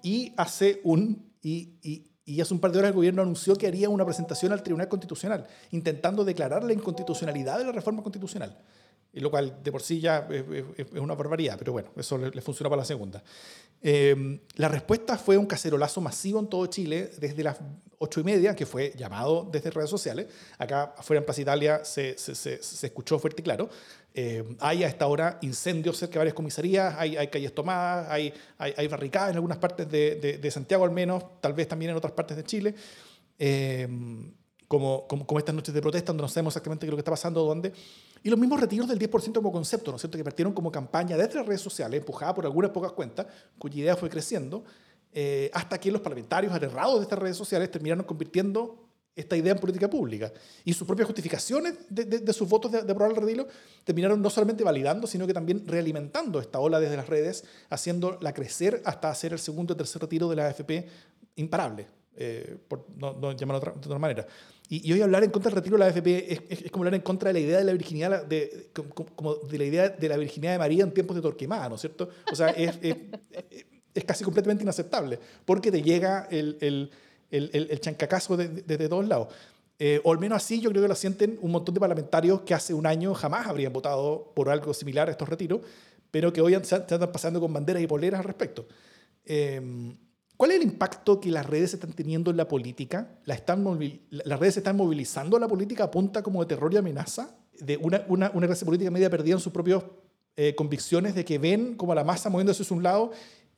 y hace un, y, y hace un par de horas el gobierno anunció que haría una presentación al Tribunal Constitucional, intentando declarar la inconstitucionalidad de la reforma constitucional. Lo cual de por sí ya es, una barbaridad, pero bueno, eso le, funcionó para la segunda. Em, la respuesta fue un cacerolazo masivo en todo Chile desde las ocho y media, que fue llamado desde redes sociales. Acá afuera en Plaza Italia se, se, se, escuchó fuerte y claro. Eh, hay a esta hora incendios cerca de varias comisarías, hay, hay calles tomadas, hay, hay, hay, barricadas en algunas partes de, de, Santiago al menos, tal vez también en otras partes de Chile. Eh, como, como, como, estas noches de protesta, donde no sabemos exactamente qué es lo que está pasando, dónde. Y los mismos retiros del 10% como concepto, ¿no es cierto?, que partieron como campaña desde las redes sociales, empujada por algunas pocas cuentas, cuya idea fue creciendo, eh, hasta que los parlamentarios aterrados de estas redes sociales terminaron convirtiendo esta idea en política pública. Y sus propias justificaciones de, sus votos de, aprobar el retiro terminaron no solamente validando, sino que también realimentando esta ola desde las redes, haciéndola crecer hasta hacer el segundo y tercer retiro de la AFP imparable, eh, por no, llamarlo de otra, manera. Y, hoy hablar en contra del retiro de la AFP es, como hablar en contra de la idea de la virginidad, de, como, de la idea de la virginidad de María en tiempos de Torquemada, ¿no es cierto? O sea, es, es casi completamente inaceptable, porque te llega el, el el, el, chancacazo desde todos lados. Eh, o al menos así yo creo que lo sienten un montón de parlamentarios que hace un año jamás habrían votado por algo similar a estos retiros, pero que hoy se están pasando con banderas y poleras al respecto. Em, ¿Cuál es el impacto que las redes están teniendo en la política? ¿La están ¿Las redes están movilizando a la política a punta como de terror y amenaza? De una, una, una clase política media perdida en sus propias eh, convicciones de que ven como la masa moviéndose hacia un lado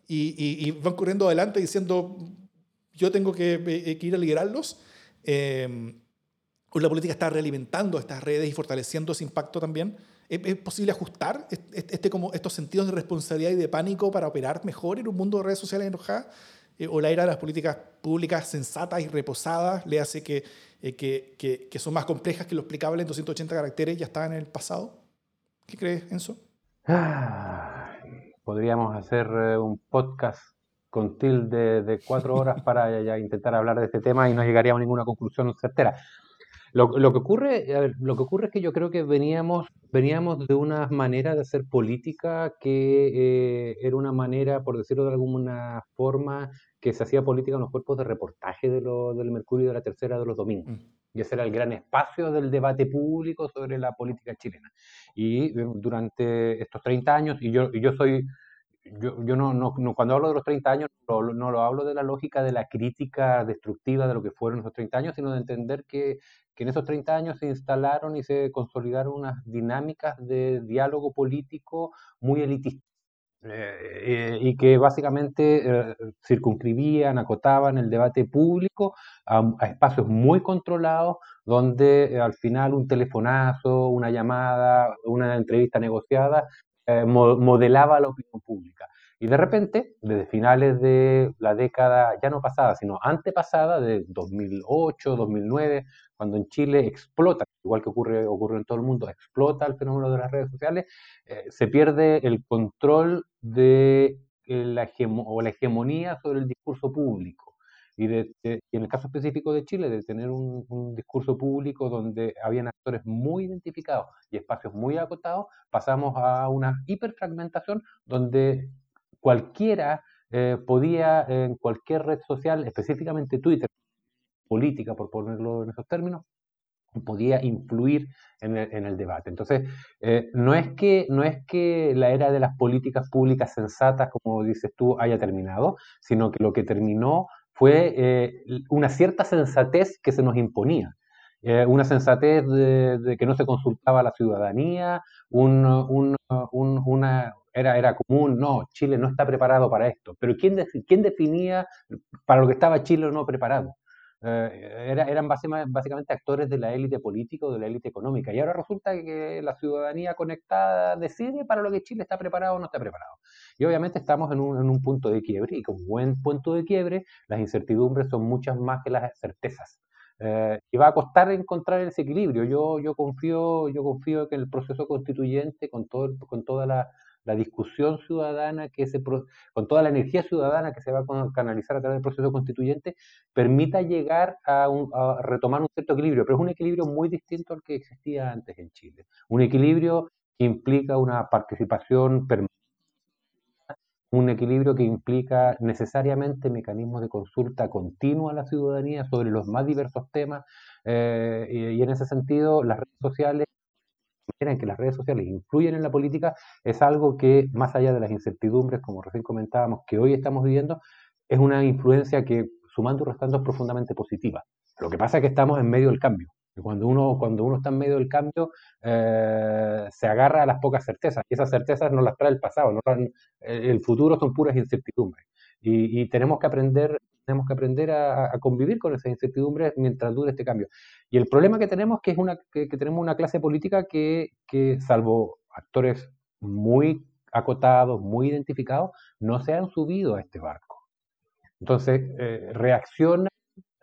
y, y, y van corriendo adelante diciendo yo tengo que, eh, ir a liderarlos. Eh, la política está realimentando estas redes y fortaleciendo ese impacto también. ¿Es, posible ajustar este, como estos sentidos de responsabilidad y de pánico para operar mejor en un mundo de redes sociales enojadas? Eh, ¿O la era de las políticas públicas sensatas y reposadas le hace que, eh, que, que, son más complejas que lo explicable en 280 caracteres ya estaban en el pasado? ¿Qué crees, Enzo? Ah, podríamos hacer un podcast con tilde de cuatro horas para ya intentar hablar de este tema y no llegaríamos a ninguna conclusión certera. Lo, lo, que ocurre, lo que ocurre es que yo creo que veníamos, veníamos de una manera de hacer política que eh, era una manera, por decirlo de alguna forma, que se hacía política en los cuerpos de reportaje de lo, del Mercurio de la Tercera de los domingos. Mm. Y ese era el gran espacio del debate público sobre la política chilena. Y eh, durante estos 30 años, y yo, y yo soy yo, yo no, no, cuando hablo de los 30 años, no, no, lo hablo de la lógica de la crítica destructiva de lo que fueron esos 30 años, sino de entender que, que en esos 30 años se instalaron y se consolidaron unas dinámicas de diálogo político muy elitistas. Eh, eh, y que básicamente eh, circunscribían, acotaban el debate público a, a, espacios muy controlados, donde al final un telefonazo, una llamada, una entrevista negociada eh, modelaba la opinión pública. Y de repente, desde finales de la década, ya no pasada, sino antepasada, de 2008, 2009, cuando en Chile explota, igual que ocurre, ocurre en todo el mundo, explota el fenómeno de las redes sociales, eh, se pierde el control de la, o la hegemonía sobre el discurso público y, de, en el caso específico de Chile, de tener un, discurso público donde habían actores muy identificados y espacios muy acotados, pasamos a una hiperfragmentación donde cualquiera eh, podía en cualquier red social, específicamente Twitter, política por ponerlo en esos términos, podía influir en el, debate. Entonces, eh, no, es que, no es que la era de las políticas públicas sensatas, como dices tú, haya terminado, sino que lo que terminó fue eh, una cierta sensatez que se nos imponía. Eh, una sensatez de, que no se consultaba a la ciudadanía, un, una, era, era común, no, Chile no está preparado para esto. Pero ¿quién, quién definía para lo que estaba Chile o no preparado? Eh, eran básicamente actores de la élite política o de la élite económica. Y ahora resulta que la ciudadanía conectada decide para lo que Chile está preparado o no está preparado. Y obviamente estamos en un, punto de quiebre y como buen punto de quiebre, las incertidumbres son muchas más que las certezas. Eh, y va a costar encontrar ese equilibrio. Yo, yo, confío, yo confío que el proceso constituyente, con, todo, con toda la, la discusión ciudadana, que se, con toda la energía ciudadana que se va a canalizar a través del proceso constituyente, permita llegar a, retomar un cierto equilibrio, pero es un equilibrio muy distinto al que existía antes en Chile. Un equilibrio que implica una participación permanente un equilibrio que implica necesariamente mecanismos de consulta continua a la ciudadanía sobre los más diversos temas eh, y, en ese sentido las redes sociales en que las redes sociales influyen en la política es algo que, más allá de las incertidumbres, como recién comentábamos, que hoy estamos viviendo, es una influencia que, sumando y restando, es profundamente positiva. Lo que pasa es que estamos en medio del cambio. Y cuando uno, cuando uno está en medio del cambio, eh, se agarra a las pocas certezas. Y esas certezas no las trae el pasado, no el futuro son puras incertidumbres. Y, tenemos que aprender, tenemos que aprender a, convivir con esas incertidumbres mientras dure este cambio. Y el problema que tenemos que es una, que, tenemos una clase política que, que, salvo actores muy acotados, muy identificados, no se han subido a este barco. Entonces, eh, reacciona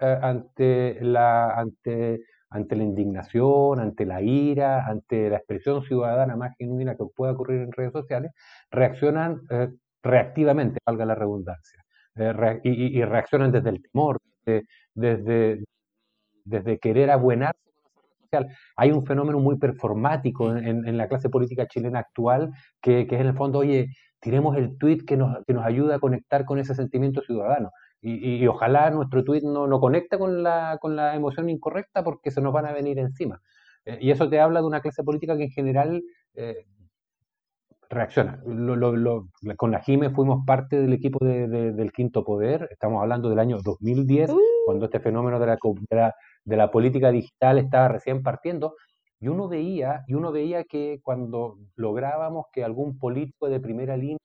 eh, ante la, ante ante la indignación, ante la ira, ante la expresión ciudadana más genuina que pueda ocurrir en redes sociales, reaccionan eh, reactivamente, valga la redundancia, eh, y, reaccionan desde el temor, desde, desde, querer abuenarse hay un fenómeno muy performático en, la clase política chilena actual, que, que, es en el fondo, oye, tiremos el tweet que nos, que nos ayuda a conectar con ese sentimiento ciudadano. Y, ojalá nuestro tweet no, no conecte con la, con la emoción incorrecta porque se nos van a venir encima. Eh, y eso te habla de una clase política que en general eh, reacciona. con la JIME fuimos parte del equipo del Quinto Poder, estamos hablando del año 2010, uh. cuando este fenómeno de la, de la, política digital estaba recién partiendo, y uno veía, y uno veía que cuando lográbamos que algún político de primera línea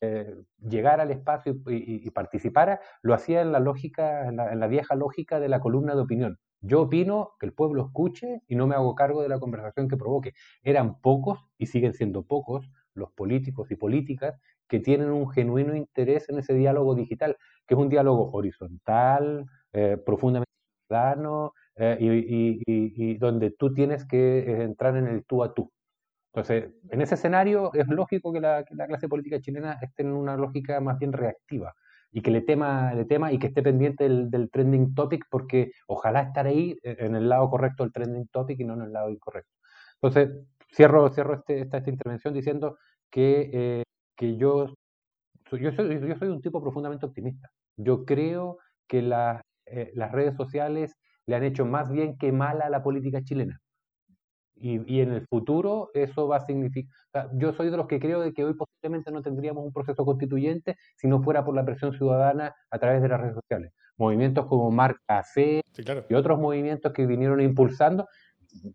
eh, llegar al espacio y, participara, lo hacía en la lógica, en la, vieja lógica de la columna de opinión. Yo opino que el pueblo escuche y no me hago cargo de la conversación que provoque. Eran pocos y siguen siendo pocos los políticos y políticas que tienen un genuino interés en ese diálogo digital, que es un diálogo horizontal, eh, profundamente ciudadano eh, y, donde tú tienes que entrar en el tú a tú. Entonces, en ese escenario es lógico que la, clase política chilena esté en una lógica más bien reactiva y que le tema, le tema y que esté pendiente del, trending topic porque ojalá estar ahí eh, en el lado correcto del trending topic y no en el lado incorrecto. Entonces, cierro, cierro este, esta, esta, intervención diciendo que, eh, que yo, yo, soy, yo soy un tipo profundamente optimista. Yo creo que eh, las redes sociales le han hecho más bien que mal a la política chilena. Y, en el futuro eso va a significar, yo soy de los que creo de que hoy posiblemente no tendríamos un proceso constituyente si no fuera por la presión ciudadana a través de las redes sociales. Movimientos como Marca C y otros movimientos que vinieron impulsando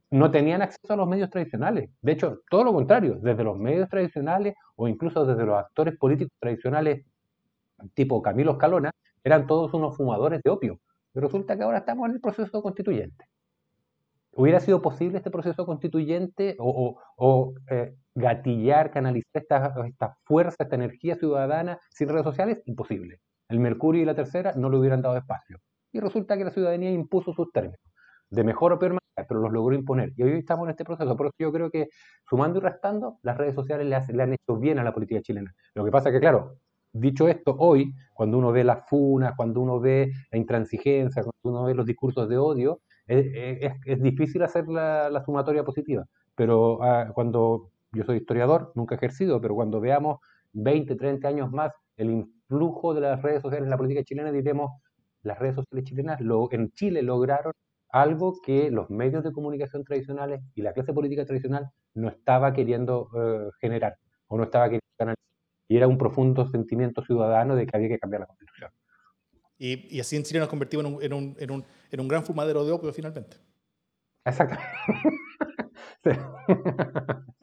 no tenían acceso a los medios tradicionales. De hecho, todo lo contrario, desde los medios tradicionales o incluso desde los actores políticos tradicionales tipo Camilo Escalona, eran todos unos fumadores de opio. Y resulta que ahora estamos en el proceso constituyente. ¿Hubiera sido posible este proceso constituyente o, eh, gatillar, canalizar esta, esta, fuerza, esta energía ciudadana sin redes sociales? Imposible. El Mercurio y la Tercera no le hubieran dado espacio. Y resulta que la ciudadanía impuso sus términos, de mejor o peor pero los logró imponer. Y hoy estamos en este proceso. Por eso yo creo que, sumando y restando, las redes sociales le, le han hecho bien a la política chilena. Lo que pasa que, claro, dicho esto, hoy, cuando uno ve las funas, cuando uno ve la intransigencia, cuando uno ve los discursos de odio, es, difícil hacer la, sumatoria positiva, pero ah, cuando yo soy historiador, nunca he ejercido, pero cuando veamos 20, 30 años más el influjo de las redes sociales en la política chilena, diremos, las redes sociales chilenas lo, en Chile lograron algo que los medios de comunicación tradicionales y la clase política tradicional no estaba queriendo eh, generar o no estaba queriendo canalizar. Y era un profundo sentimiento ciudadano de que había que cambiar la constitución. Y, y así en Chile nos convertimos en un, en un, en un, en un gran fumadero de opio finalmente. Exacto. [laughs]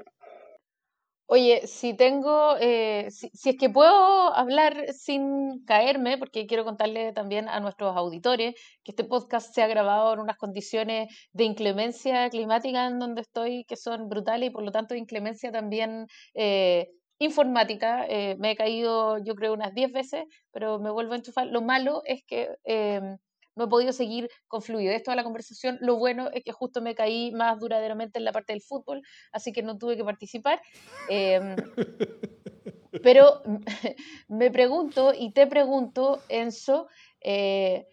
Oye, si tengo, eh, si, si, es que puedo hablar sin caerme, porque quiero contarle también a nuestros auditores que este podcast se ha grabado en unas condiciones de inclemencia climática en donde estoy que son brutales y por lo tanto de inclemencia también eh, informática, eh, me he caído yo creo unas 10 veces, pero me vuelvo a enchufar. Lo malo es que em, no he podido seguir con fluidez toda la conversación. Lo bueno es que justo me caí más duraderamente en la parte del fútbol, así que no tuve que participar. Em, pero [laughs] me pregunto y te pregunto, Enzo, eh,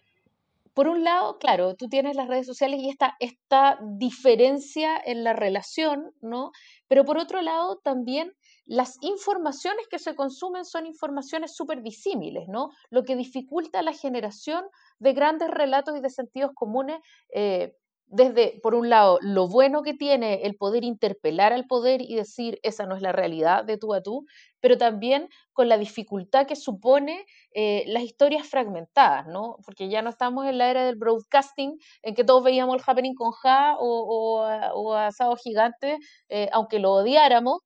por un lado, claro, tú tienes las redes sociales y esta, esta diferencia en la relación, ¿no? Pero por otro lado, también las informaciones que se consumen son informaciones súper disímiles, ¿no? Lo que dificulta la generación de grandes relatos y de sentidos comunes eh, desde, por un lado, lo bueno que tiene el poder interpelar al poder y decir esa no es la realidad de tú a tú, pero también con la dificultad que supone eh, las historias fragmentadas, ¿no? Porque ya no estamos en la era del broadcasting, en que todos veíamos el happening con Ja o, o, Asado Gigante, eh, aunque lo odiáramos,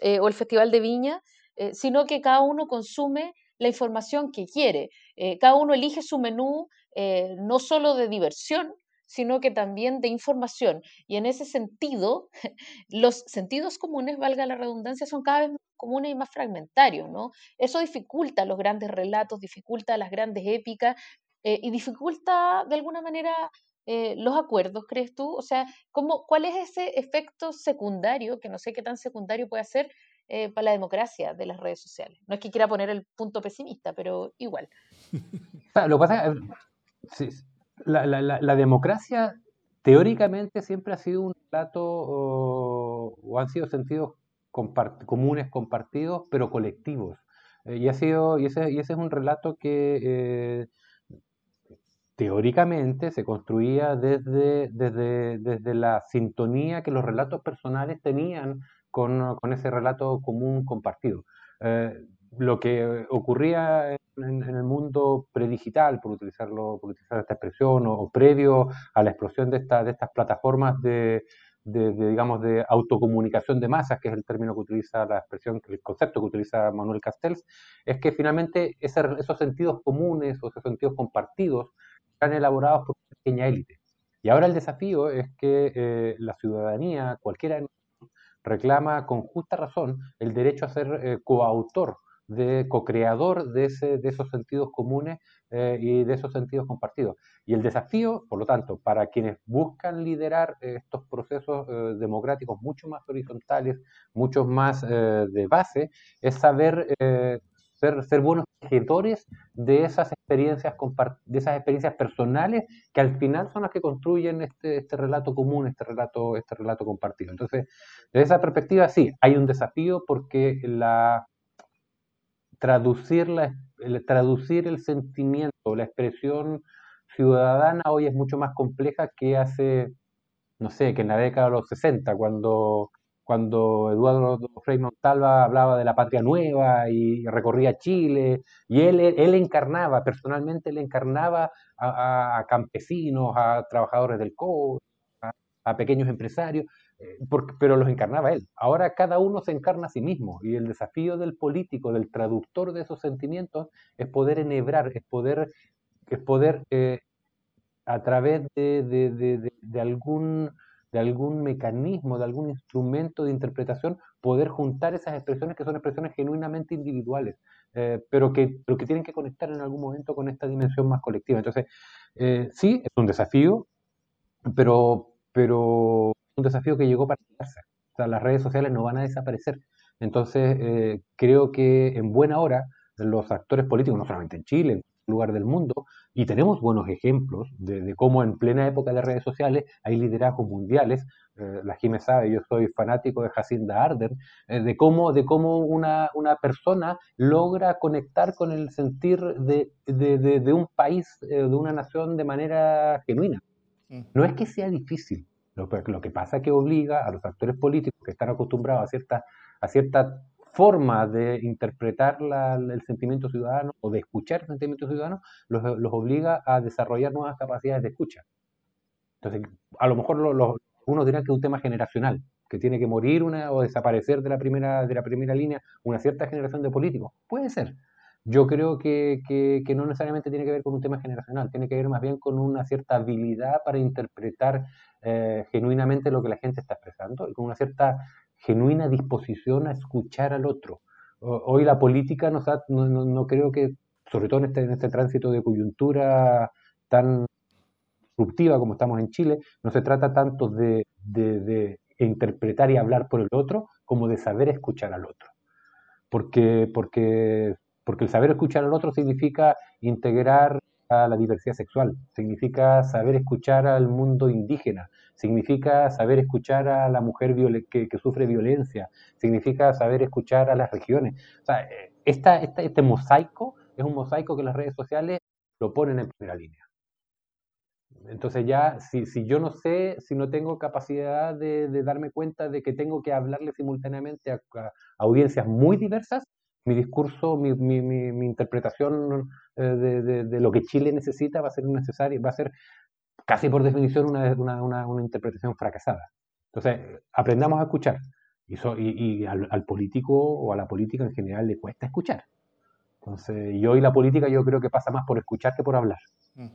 eh, o el Festival de Viña, sino que cada uno consume la información que quiere. cada uno elige su menú no solo de diversión, sino que también de información. Y en ese sentido, [laughs] los sentidos comunes, valga la redundancia, son cada vez más comunes y más fragmentarios, ¿no? Eso dificulta los grandes relatos, dificulta las grandes épicas eh, y dificulta de alguna manera eh, los acuerdos, ¿crees tú? O sea, ¿cómo, ¿cuál es ese efecto secundario, que no sé qué tan secundario puede ser eh, para la democracia de las redes sociales? No es que quiera poner el punto pesimista, pero igual. Lo que pasa es, la, la, la, democracia teóricamente siempre ha sido un relato o, han sido sentidos comunes, compartidos, pero colectivos. Eh, y, ha sido, y, ese, y ese es un relato que eh, teóricamente se construía desde, desde, desde, la sintonía que los relatos personales tenían con, con ese relato común compartido. Eh, lo que ocurría en, el mundo predigital, por utilizarlo, por utilizar esta expresión, o, previo a la explosión de, esta, de estas plataformas de, de, digamos, de autocomunicación de masas, que es el término que utiliza la expresión, el concepto que utiliza Manuel Castells, es que finalmente esos sentidos comunes o esos sentidos compartidos están elaborados por una pequeña élite. Y ahora el desafío es que eh, la ciudadanía, cualquiera reclama con justa razón el derecho a ser eh, coautor de co-creador de, ese, de esos sentidos comunes eh, y de esos sentidos compartidos. Y el desafío, por lo tanto, para quienes buscan liderar estos procesos eh, democráticos mucho más horizontales, mucho más eh, de base, es saber ser, ser, buenos gestores de esas experiencias de esas experiencias personales que al final son las que construyen este, este relato común, este relato, este relato compartido. Entonces, desde esa perspectiva, sí, hay un desafío porque la traducir, la, el, traducir el sentimiento, la expresión ciudadana hoy es mucho más compleja que hace, no sé, que en la década de los 60, cuando, cuando Eduardo Frei Montalva hablaba de la patria nueva y recorría Chile, y él, él encarnaba, personalmente él encarnaba a, campesinos, a trabajadores del cobre, a pequeños empresarios, eh, pero los encarnaba él. Ahora cada uno se encarna a sí mismo y el desafío del político, del traductor de esos sentimientos, es poder enhebrar, es poder, es poder eh, a través de, algún, de algún mecanismo, de algún instrumento de interpretación, poder juntar esas expresiones que son expresiones genuinamente individuales, eh, pero, que, pero que tienen que conectar en algún momento con esta dimensión más colectiva. Entonces, sí, es un desafío, pero, pero un desafío que llegó para quedarse. O sea, las redes sociales no van a desaparecer. Entonces, eh, creo que en buena hora los actores políticos, no solamente en Chile, lugar del mundo, y tenemos buenos ejemplos de, cómo en plena época de redes sociales hay liderazgos mundiales. Eh, la Jimé sabe, yo soy fanático de Jacinda Arden, eh, de cómo, de cómo una, una, persona logra conectar con el sentir de, de, de un país, de una nación de manera genuina. No es que sea difícil, lo, que pasa es que obliga a los actores políticos que están acostumbrados a cierta, a cierta forma de interpretar el sentimiento ciudadano o de escuchar el sentimiento ciudadano, los, los, obliga a desarrollar nuevas capacidades de escucha. Entonces, a lo mejor lo, uno dirá que es un tema generacional, que tiene que morir una o desaparecer de la primera, de la primera línea una cierta generación de políticos. Puede ser, yo creo que, que, no necesariamente tiene que ver con un tema generacional, tiene que ver más bien con una cierta habilidad para interpretar eh, genuinamente lo que la gente está expresando y con una cierta genuina disposición a escuchar al otro. Hoy la política no, no, creo que, sobre todo en este, en este tránsito de coyuntura tan disruptiva como estamos en Chile, no se trata tanto de, interpretar y hablar por el otro como de saber escuchar al otro. Porque el saber escuchar al otro significa integrar la diversidad sexual, significa saber escuchar al mundo indígena, significa saber escuchar a la mujer que, sufre violencia, significa saber escuchar a las regiones. O sea, esta, este mosaico es un mosaico que las redes sociales lo ponen en primera línea. Entonces ya, si, si yo no sé, si no tengo capacidad de, darme cuenta de que tengo que hablarle simultáneamente a, audiencias muy diversas, mi discurso, mi, mi, mi, interpretación eh, de, de, lo que Chile necesita va a ser necesaria, va a ser casi por definición una, una, una, interpretación fracasada. Entonces, aprendamos a escuchar. Y, y, al, al, político o a la política en general le cuesta escuchar. Entonces, y hoy la política yo creo que pasa más por escuchar que por hablar. Mm.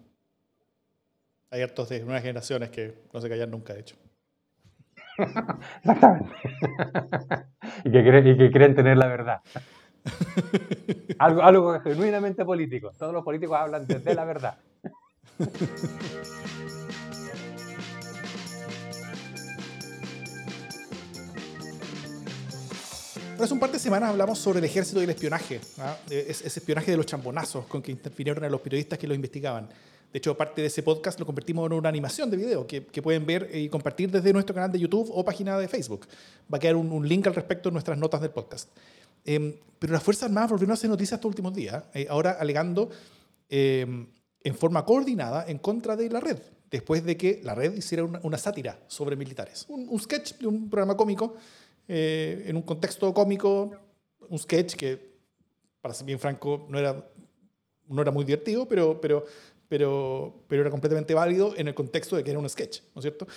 Hay hartos de nuevas generaciones que no se callan nunca, de hecho. [laughs] Exactamente. [laughs] y, que creen, tener la verdad. [laughs] algo, algo genuinamente político. Todos los políticos hablan desde la verdad. hace un par de semanas hablamos sobre el ejército y el espionaje, ¿ah? ese espionaje de los chambonazos con que intervinieron a los periodistas que lo investigaban. De hecho, parte de ese podcast lo convertimos en una animación de video que, pueden ver y compartir desde nuestro canal de YouTube o página de Facebook. Va a quedar un, link al respecto en nuestras notas del podcast. Em, pero las Fuerzas Armadas volvieron a hacer noticias estos últimos días, eh, ahora alegando em, en forma coordinada en contra de la red, después de que la red hiciera una, sátira sobre militares. Un, sketch de un programa cómico, eh, en un contexto cómico, un sketch que, para ser bien franco, no era, no era muy divertido, pero, pero pero, pero era completamente válido en el contexto de que era un sketch, ¿no es cierto?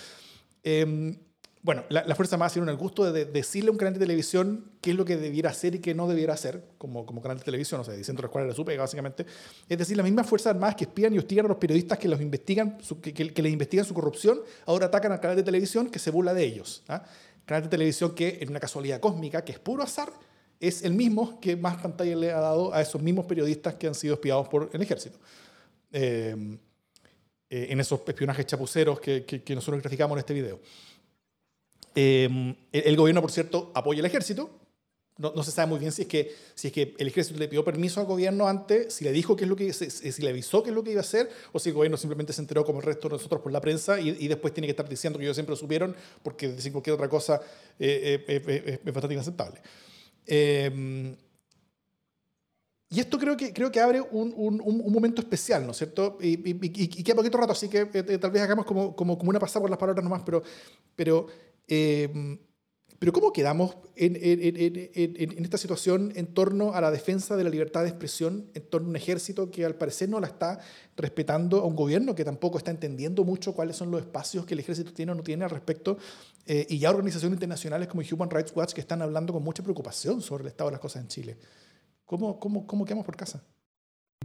Bueno, la, la Fuerza Armada tiene el gusto de, decirle a un canal de televisión qué es lo que debiera hacer y qué no debiera hacer, como, como canal de televisión, o sea, diciendo cuál era su básicamente. Es decir, las mismas Fuerzas Armadas que espían y hostigan a los periodistas que, los investigan, que, que, les investigan su corrupción, ahora atacan al canal de televisión que se burla de ellos. ¿ah? Canal de televisión que, en una casualidad cósmica, que es puro azar, es el mismo que más pantalla le ha dado a esos mismos periodistas que han sido espiados por el ejército. Em, eh, en esos espionajes chapuceros que, que, nosotros graficamos en este video. Em, el, gobierno, por cierto, apoya el ejército. No, no, se sabe muy bien si es, que, si es que el ejército le pidió permiso al gobierno antes, si le dijo qué es lo que, si le avisó qué es lo que iba a hacer, o si el gobierno simplemente se enteró como el resto de nosotros por la prensa y, después tiene que estar diciendo que ellos siempre lo supieron, porque decir cualquier otra cosa eh, eh, es bastante inaceptable. Eh, y esto creo que, creo que abre un, un, un momento especial, ¿no es cierto? Y, y, y, queda poquito rato, así que eh, eh, tal vez hagamos como, como, como, una pasada por las palabras nomás, pero, pero, eh, pero ¿cómo quedamos en, en, en, esta situación en torno a la defensa de la libertad de expresión, en torno a un ejército que al parecer no la está respetando, a un gobierno que tampoco está entendiendo mucho cuáles son los espacios que el ejército tiene o no tiene al respecto, y ya organizaciones internacionales como Human Rights Watch que están hablando con mucha preocupación sobre el estado de las cosas en Chile? ¿Cómo, cómo, cómo quedamos por casa?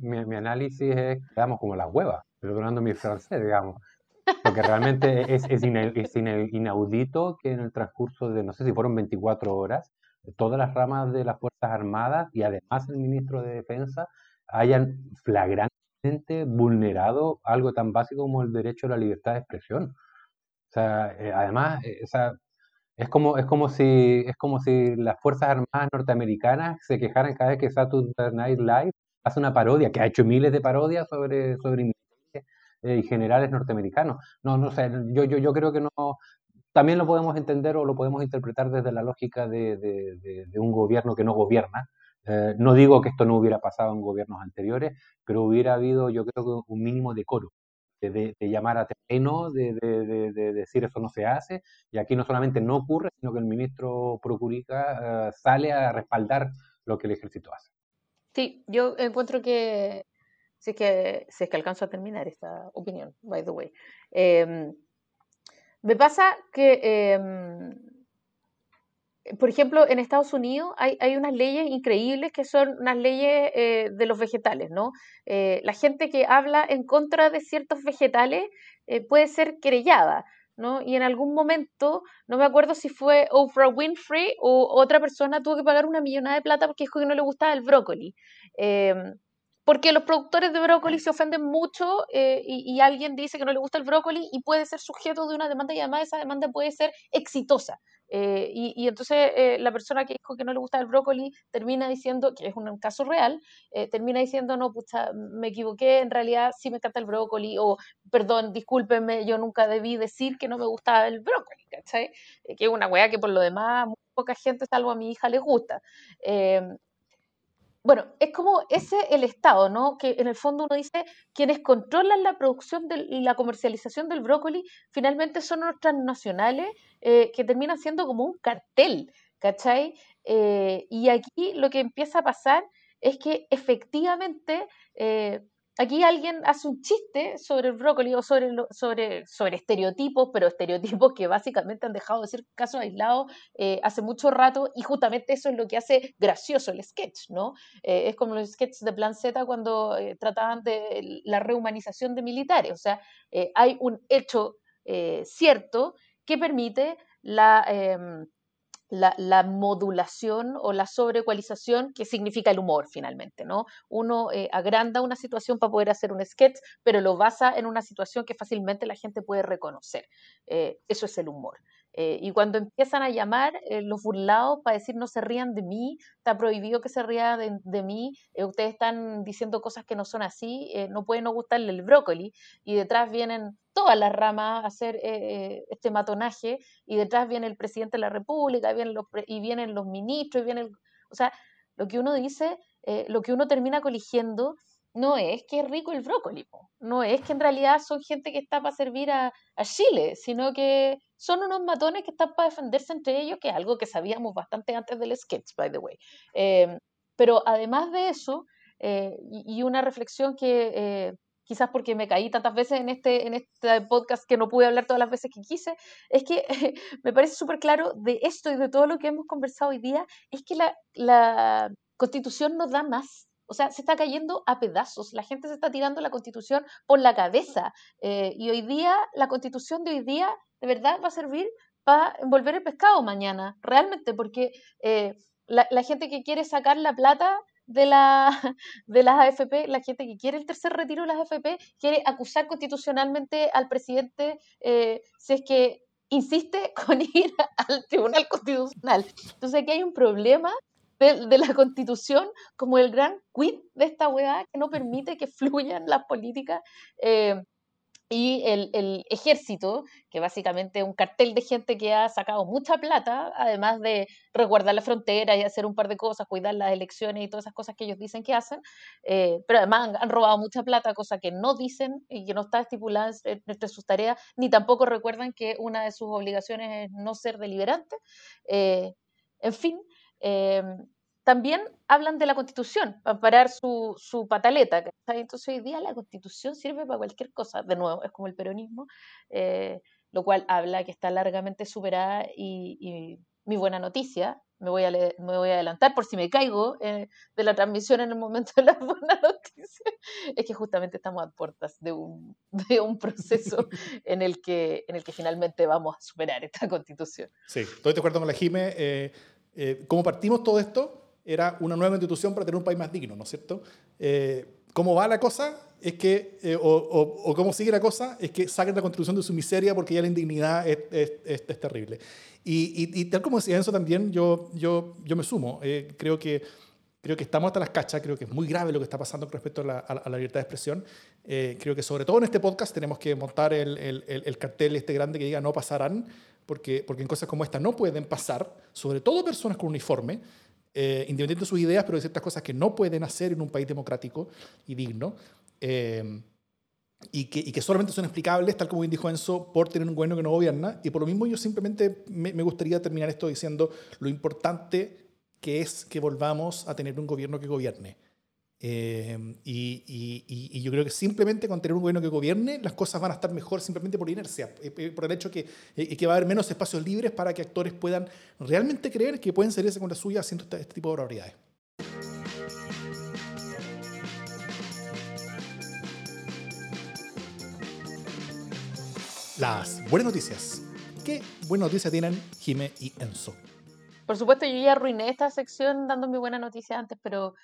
Mi, mi análisis es, quedamos como las huevas, perdonando mi francés, digamos. Porque realmente es, es, inaudito que en el transcurso de, no sé si fueron 24 horas, todas las ramas de las Fuerzas Armadas y además el ministro de Defensa hayan flagrantemente vulnerado algo tan básico como el derecho a la libertad de expresión. O sea, eh, además, eh, o sea, es como, es como si, es como si las Fuerzas Armadas norteamericanas se quejaran cada vez que Saturday Night Live hace una parodia, que ha hecho miles de parodias sobre, sobre y generales norteamericanos. No, no sé, yo, yo, yo creo que no, también lo podemos entender o lo podemos interpretar desde la lógica de, de, un gobierno que no gobierna. Eh, no digo que esto no hubiera pasado en gobiernos anteriores, pero hubiera habido, yo creo un mínimo decoro de, llamar a terreno, de, de, decir eso no se hace, y aquí no solamente no ocurre, sino que el ministro Procurica eh, sale a respaldar lo que el ejército hace. Sí, yo encuentro que si es que, es que alcanzo a terminar esta opinión, by the way. Em, me pasa que em, por ejemplo, en Estados Unidos hay, unas leyes increíbles que son unas leyes eh, de los vegetales, ¿no? Eh, la gente que habla en contra de ciertos vegetales eh, puede ser querellada, ¿no? Y en algún momento, no me acuerdo si fue Oprah Winfrey o otra persona tuvo que pagar una millonada de plata porque dijo que no le gustaba el brócoli. Em, porque los productores de brócoli se ofenden mucho y, y, alguien dice que no le gusta el brócoli y puede ser sujeto de una demanda y además esa demanda puede ser exitosa. Eh, y, entonces eh, la persona que dijo que no le gusta el brócoli termina diciendo, que es un, caso real, eh, termina diciendo, no, pucha, me equivoqué, en realidad sí me encanta el brócoli, o perdón, discúlpenme, yo nunca debí decir que no me gustaba el brócoli, ¿cachai? que es una weá que por lo demás poca gente, salvo a mi hija, le gusta. Bueno, es como ese el Estado, ¿no? Que en el fondo uno dice, quienes controlan la producción y la comercialización del brócoli finalmente son los transnacionales eh, que terminan siendo como un cartel, ¿cachai? Eh, y aquí lo que empieza a pasar es que efectivamente eh, aquí alguien hace un chiste sobre el brócoli o sobre, sobre, sobre estereotipos, pero estereotipos que básicamente han dejado de ser casos aislados eh, hace mucho rato y justamente eso es lo que hace gracioso el sketch, ¿no? Eh, es como los sketches de Plan Z cuando eh, trataban de la rehumanización de militares, o sea, hay un hecho cierto que permite la la, modulación o la sobreecualización que significa el humor finalmente, ¿no? Uno eh, agranda una situación para poder hacer un sketch, pero lo basa en una situación que fácilmente la gente puede reconocer. Eh, eso es el humor. Eh, y cuando empiezan a llamar los burlados para decir no se rían de mí, está prohibido que se rían de, de, mí, ustedes están diciendo cosas que no son así, no puede no gustarle el brócoli, y detrás vienen todas las ramas hacer eh, eh, este matonaje y detrás viene el presidente de la República vienen los y vienen los ministros, y viene o sea, lo que uno dice, eh, lo que uno termina coligiendo no es que es rico el brócoli, no es que en realidad son gente que está para servir a, Chile, sino que son unos matones que están para defenderse entre ellos, que es algo que sabíamos bastante antes del sketch, by the way. Em, pero además de eso, y, una reflexión que quizás porque me caí tantas veces en este, en este podcast que no pude hablar todas las veces que quise, es que [laughs] me parece súper claro de esto y de todo lo que hemos conversado hoy día, es que la, la constitución no da más. O sea, se está cayendo a pedazos. La gente se está tirando la constitución por la cabeza. Eh, y hoy día, la constitución de hoy día, de verdad va a servir para envolver el pescado mañana, realmente, porque eh, la, la, gente que quiere sacar la plata de, la, [laughs] de las AFP, la gente que quiere el tercer retiro de las AFP, quiere acusar constitucionalmente al presidente eh, si es que insiste [laughs] con ir al Tribunal Constitucional. Entonces aquí hay un problema de, la constitución como el gran quid de esta weá que no permite que fluyan las políticas eh, y el, el, ejército, que básicamente es un cartel de gente que ha sacado mucha plata, además de resguardar la frontera y hacer un par de cosas, cuidar las elecciones y todas esas cosas que ellos dicen que hacen, eh, pero además han, robado mucha plata, cosa que no dicen y que no está estipulada entre sus tareas, ni tampoco recuerdan que una de sus obligaciones es no ser deliberante. Eh, en fin, eh, también hablan de la constitución, para parar su, su pataleta. Entonces hoy día la constitución sirve para cualquier cosa, de nuevo, es como el peronismo, eh, lo cual habla que está largamente superada y, mi buena noticia, me voy, a me voy a adelantar por si me caigo eh, de la transmisión en el momento de la [laughs] buena noticia, es que justamente estamos a puertas de un, [laughs] de un proceso [laughs] en el, que, en el que finalmente vamos a superar esta constitución. Sí, estoy de acuerdo con la Jime. Eh, eh, ¿Cómo partimos todo esto? Era una nueva constitución para tener un país más digno, ¿no es cierto? Eh, ¿Cómo va la cosa? Es que, eh, o, cómo sigue la cosa, es que saquen la constitución de su miseria porque ya la indignidad es, es, es, terrible. Y, y, tal como decía eso también, yo, yo, yo me sumo. Eh, creo, que, creo que estamos hasta las cachas, creo que es muy grave lo que está pasando con respecto a la, a la libertad de expresión. creo que sobre todo en este podcast tenemos que montar el, el, el, cartel este grande que diga no pasarán, porque, porque en cosas como esta no pueden pasar, sobre todo personas con uniforme eh, independientemente de sus ideas, pero hay ciertas cosas que no pueden hacer en un país democrático y digno. Eh, y que, y que, solamente son explicables, tal como bien dijo Enzo, por tener un gobierno que no gobierna. Y por lo mismo yo simplemente me, me gustaría terminar esto diciendo lo importante que es que volvamos a tener un gobierno que gobierne. Eh, y, yo creo que simplemente con tener un gobierno que gobierne, las cosas van a estar mejor simplemente por inercia, eh, eh, por el hecho que, que va a haber menos espacios libres para que actores puedan realmente creer que pueden salirse con la suya haciendo este, este tipo de barbaridades. Las buenas noticias. ¿Qué buenas noticias tienen Jime y Enzo? Por supuesto, yo ya arruiné esta sección dando mi buena noticia antes, pero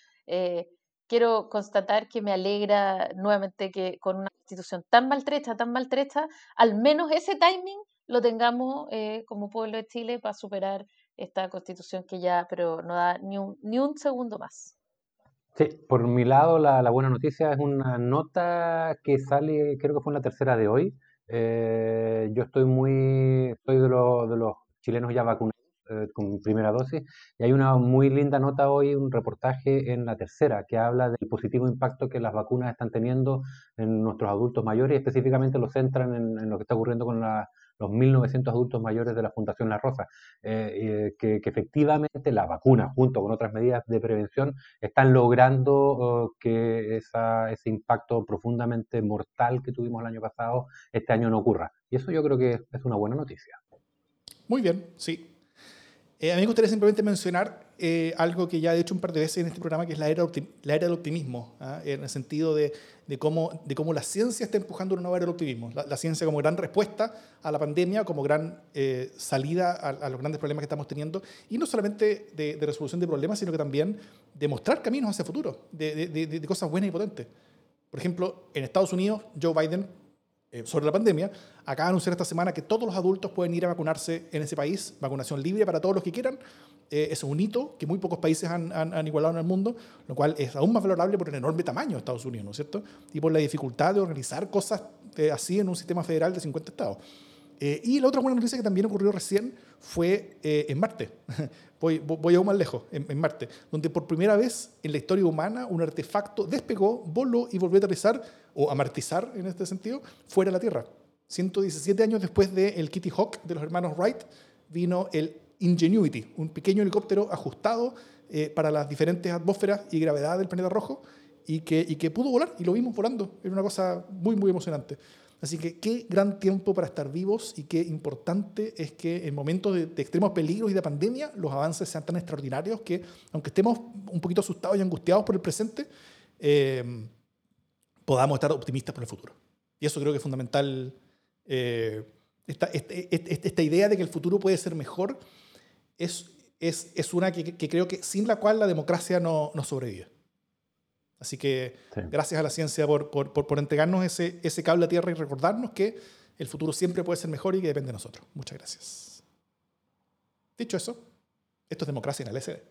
quiero constatar que me alegra nuevamente que con una institución tan maltrecha, tan maltrecha, al menos ese timing lo tengamos eh, como pueblo de Chile para superar esta constitución que ya, pero no da ni un, ni un segundo más. Sí, por mi lado la, buena noticia es una nota que sale, creo que fue en la tercera de hoy. Eh, yo estoy muy, soy de, los de los chilenos ya vacunados eh, con primera dosis y hay una muy linda nota hoy, un reportaje en la tercera que habla del positivo impacto que las vacunas están teniendo en nuestros adultos mayores y específicamente lo centran en, lo que está ocurriendo con los 1.900 adultos mayores de la Fundación La Rosa, eh, que, efectivamente la vacuna, junto con otras medidas de prevención, están logrando oh, que ese impacto profundamente mortal que tuvimos el año pasado, este año no ocurra. Y eso yo creo que es una buena noticia. Muy bien, sí. Eh, a mí me gustaría simplemente mencionar eh, algo que ya he dicho un par de veces en este programa, que es la era, la era del optimismo, ¿ah? en el sentido de, de, cómo, de cómo la ciencia está empujando una nueva era del optimismo. La, ciencia como gran respuesta a la pandemia, como gran eh, salida a, los grandes problemas que estamos teniendo, y no solamente de, de, resolución de problemas, sino que también de mostrar caminos hacia el futuro, de, de cosas buenas y potentes. Por ejemplo, en Estados Unidos, Joe Biden eh, sobre la pandemia, acaba de anunciar esta semana que todos los adultos pueden ir a vacunarse en ese país, vacunación libre para todos los que quieran. Eh, es un hito que muy pocos países han, igualado en el mundo, lo cual es aún más valorable por el enorme tamaño de Estados Unidos, ¿no es cierto? Y por la dificultad de organizar cosas eh, así en un sistema federal de 50 estados. y la otra buena noticia que también ocurrió recién fue en Marte. [laughs] voy, voy aún más lejos, en, Marte, donde por primera vez en la historia humana un artefacto despegó, voló y volvió a aterrizar o amartizar en este sentido, fuera de la Tierra. 117 años después del Kitty Hawk de los hermanos Wright, vino el Ingenuity, un pequeño helicóptero ajustado eh, para las diferentes atmósferas y gravedad del planeta rojo y que, y que pudo volar y lo vimos volando. Era una cosa muy, muy emocionante. Así que qué gran tiempo para estar vivos y qué importante es que en momentos de, extremos peligros y de pandemia los avances sean tan extraordinarios que, aunque estemos un poquito asustados y angustiados por el presente, eh, podamos estar optimistas por el futuro. Y eso creo que es fundamental. Eh, esta, este, este, este, esta, idea de que el futuro puede ser mejor es, es, es una que, que, creo que sin la cual la democracia no, no sobrevive. Así que gracias a la ciencia por, por, por, entregarnos ese, ese cable a tierra y recordarnos que el futuro siempre puede ser mejor y que depende de nosotros. Muchas gracias. Dicho eso, esto es democracia en el SD.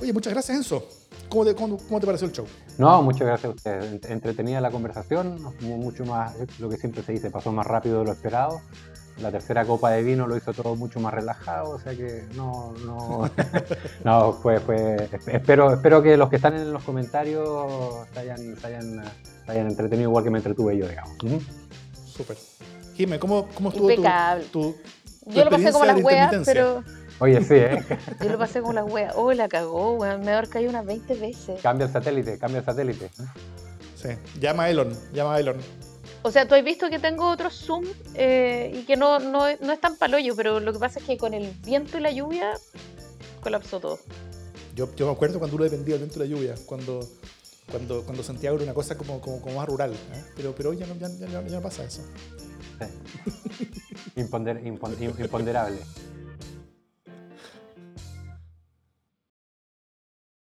Oye, muchas gracias, Enzo. ¿Cómo te, cómo, te, pareció el show? No, muchas gracias a ustedes. Entretenida la conversación, mucho más, lo que siempre se dice, pasó más rápido de lo esperado. La tercera copa de vino lo hizo todo mucho más relajado, o sea que no, no, [laughs] no fue, fue, espero, espero que los que están en los comentarios se hayan, hayan, hayan entretenido igual que me entretuve yo, digamos. Súper. Jimé, ¿cómo, ¿cómo estuvo tu, tu, Yo lo pasé como las weas, pero Oye, sí, ¿eh? [laughs] Yo lo pasé con la wea. Oh, la cagó, weón. Me caído unas 20 veces. Cambia el satélite, cambia el satélite. Sí, llama a Elon, llama a Elon. O sea, tú has visto que tengo otro zoom eh, y que no, no, no es tan paloyo, pero lo que pasa es que con el viento y la lluvia colapsó todo. Yo, yo me acuerdo cuando uno dependía del viento y la lluvia, cuando, cuando, cuando Santiago era una cosa como, como, como más rural. ¿eh? Pero, pero hoy ya no, ya, ya, ya no pasa eso. Sí. imponderable.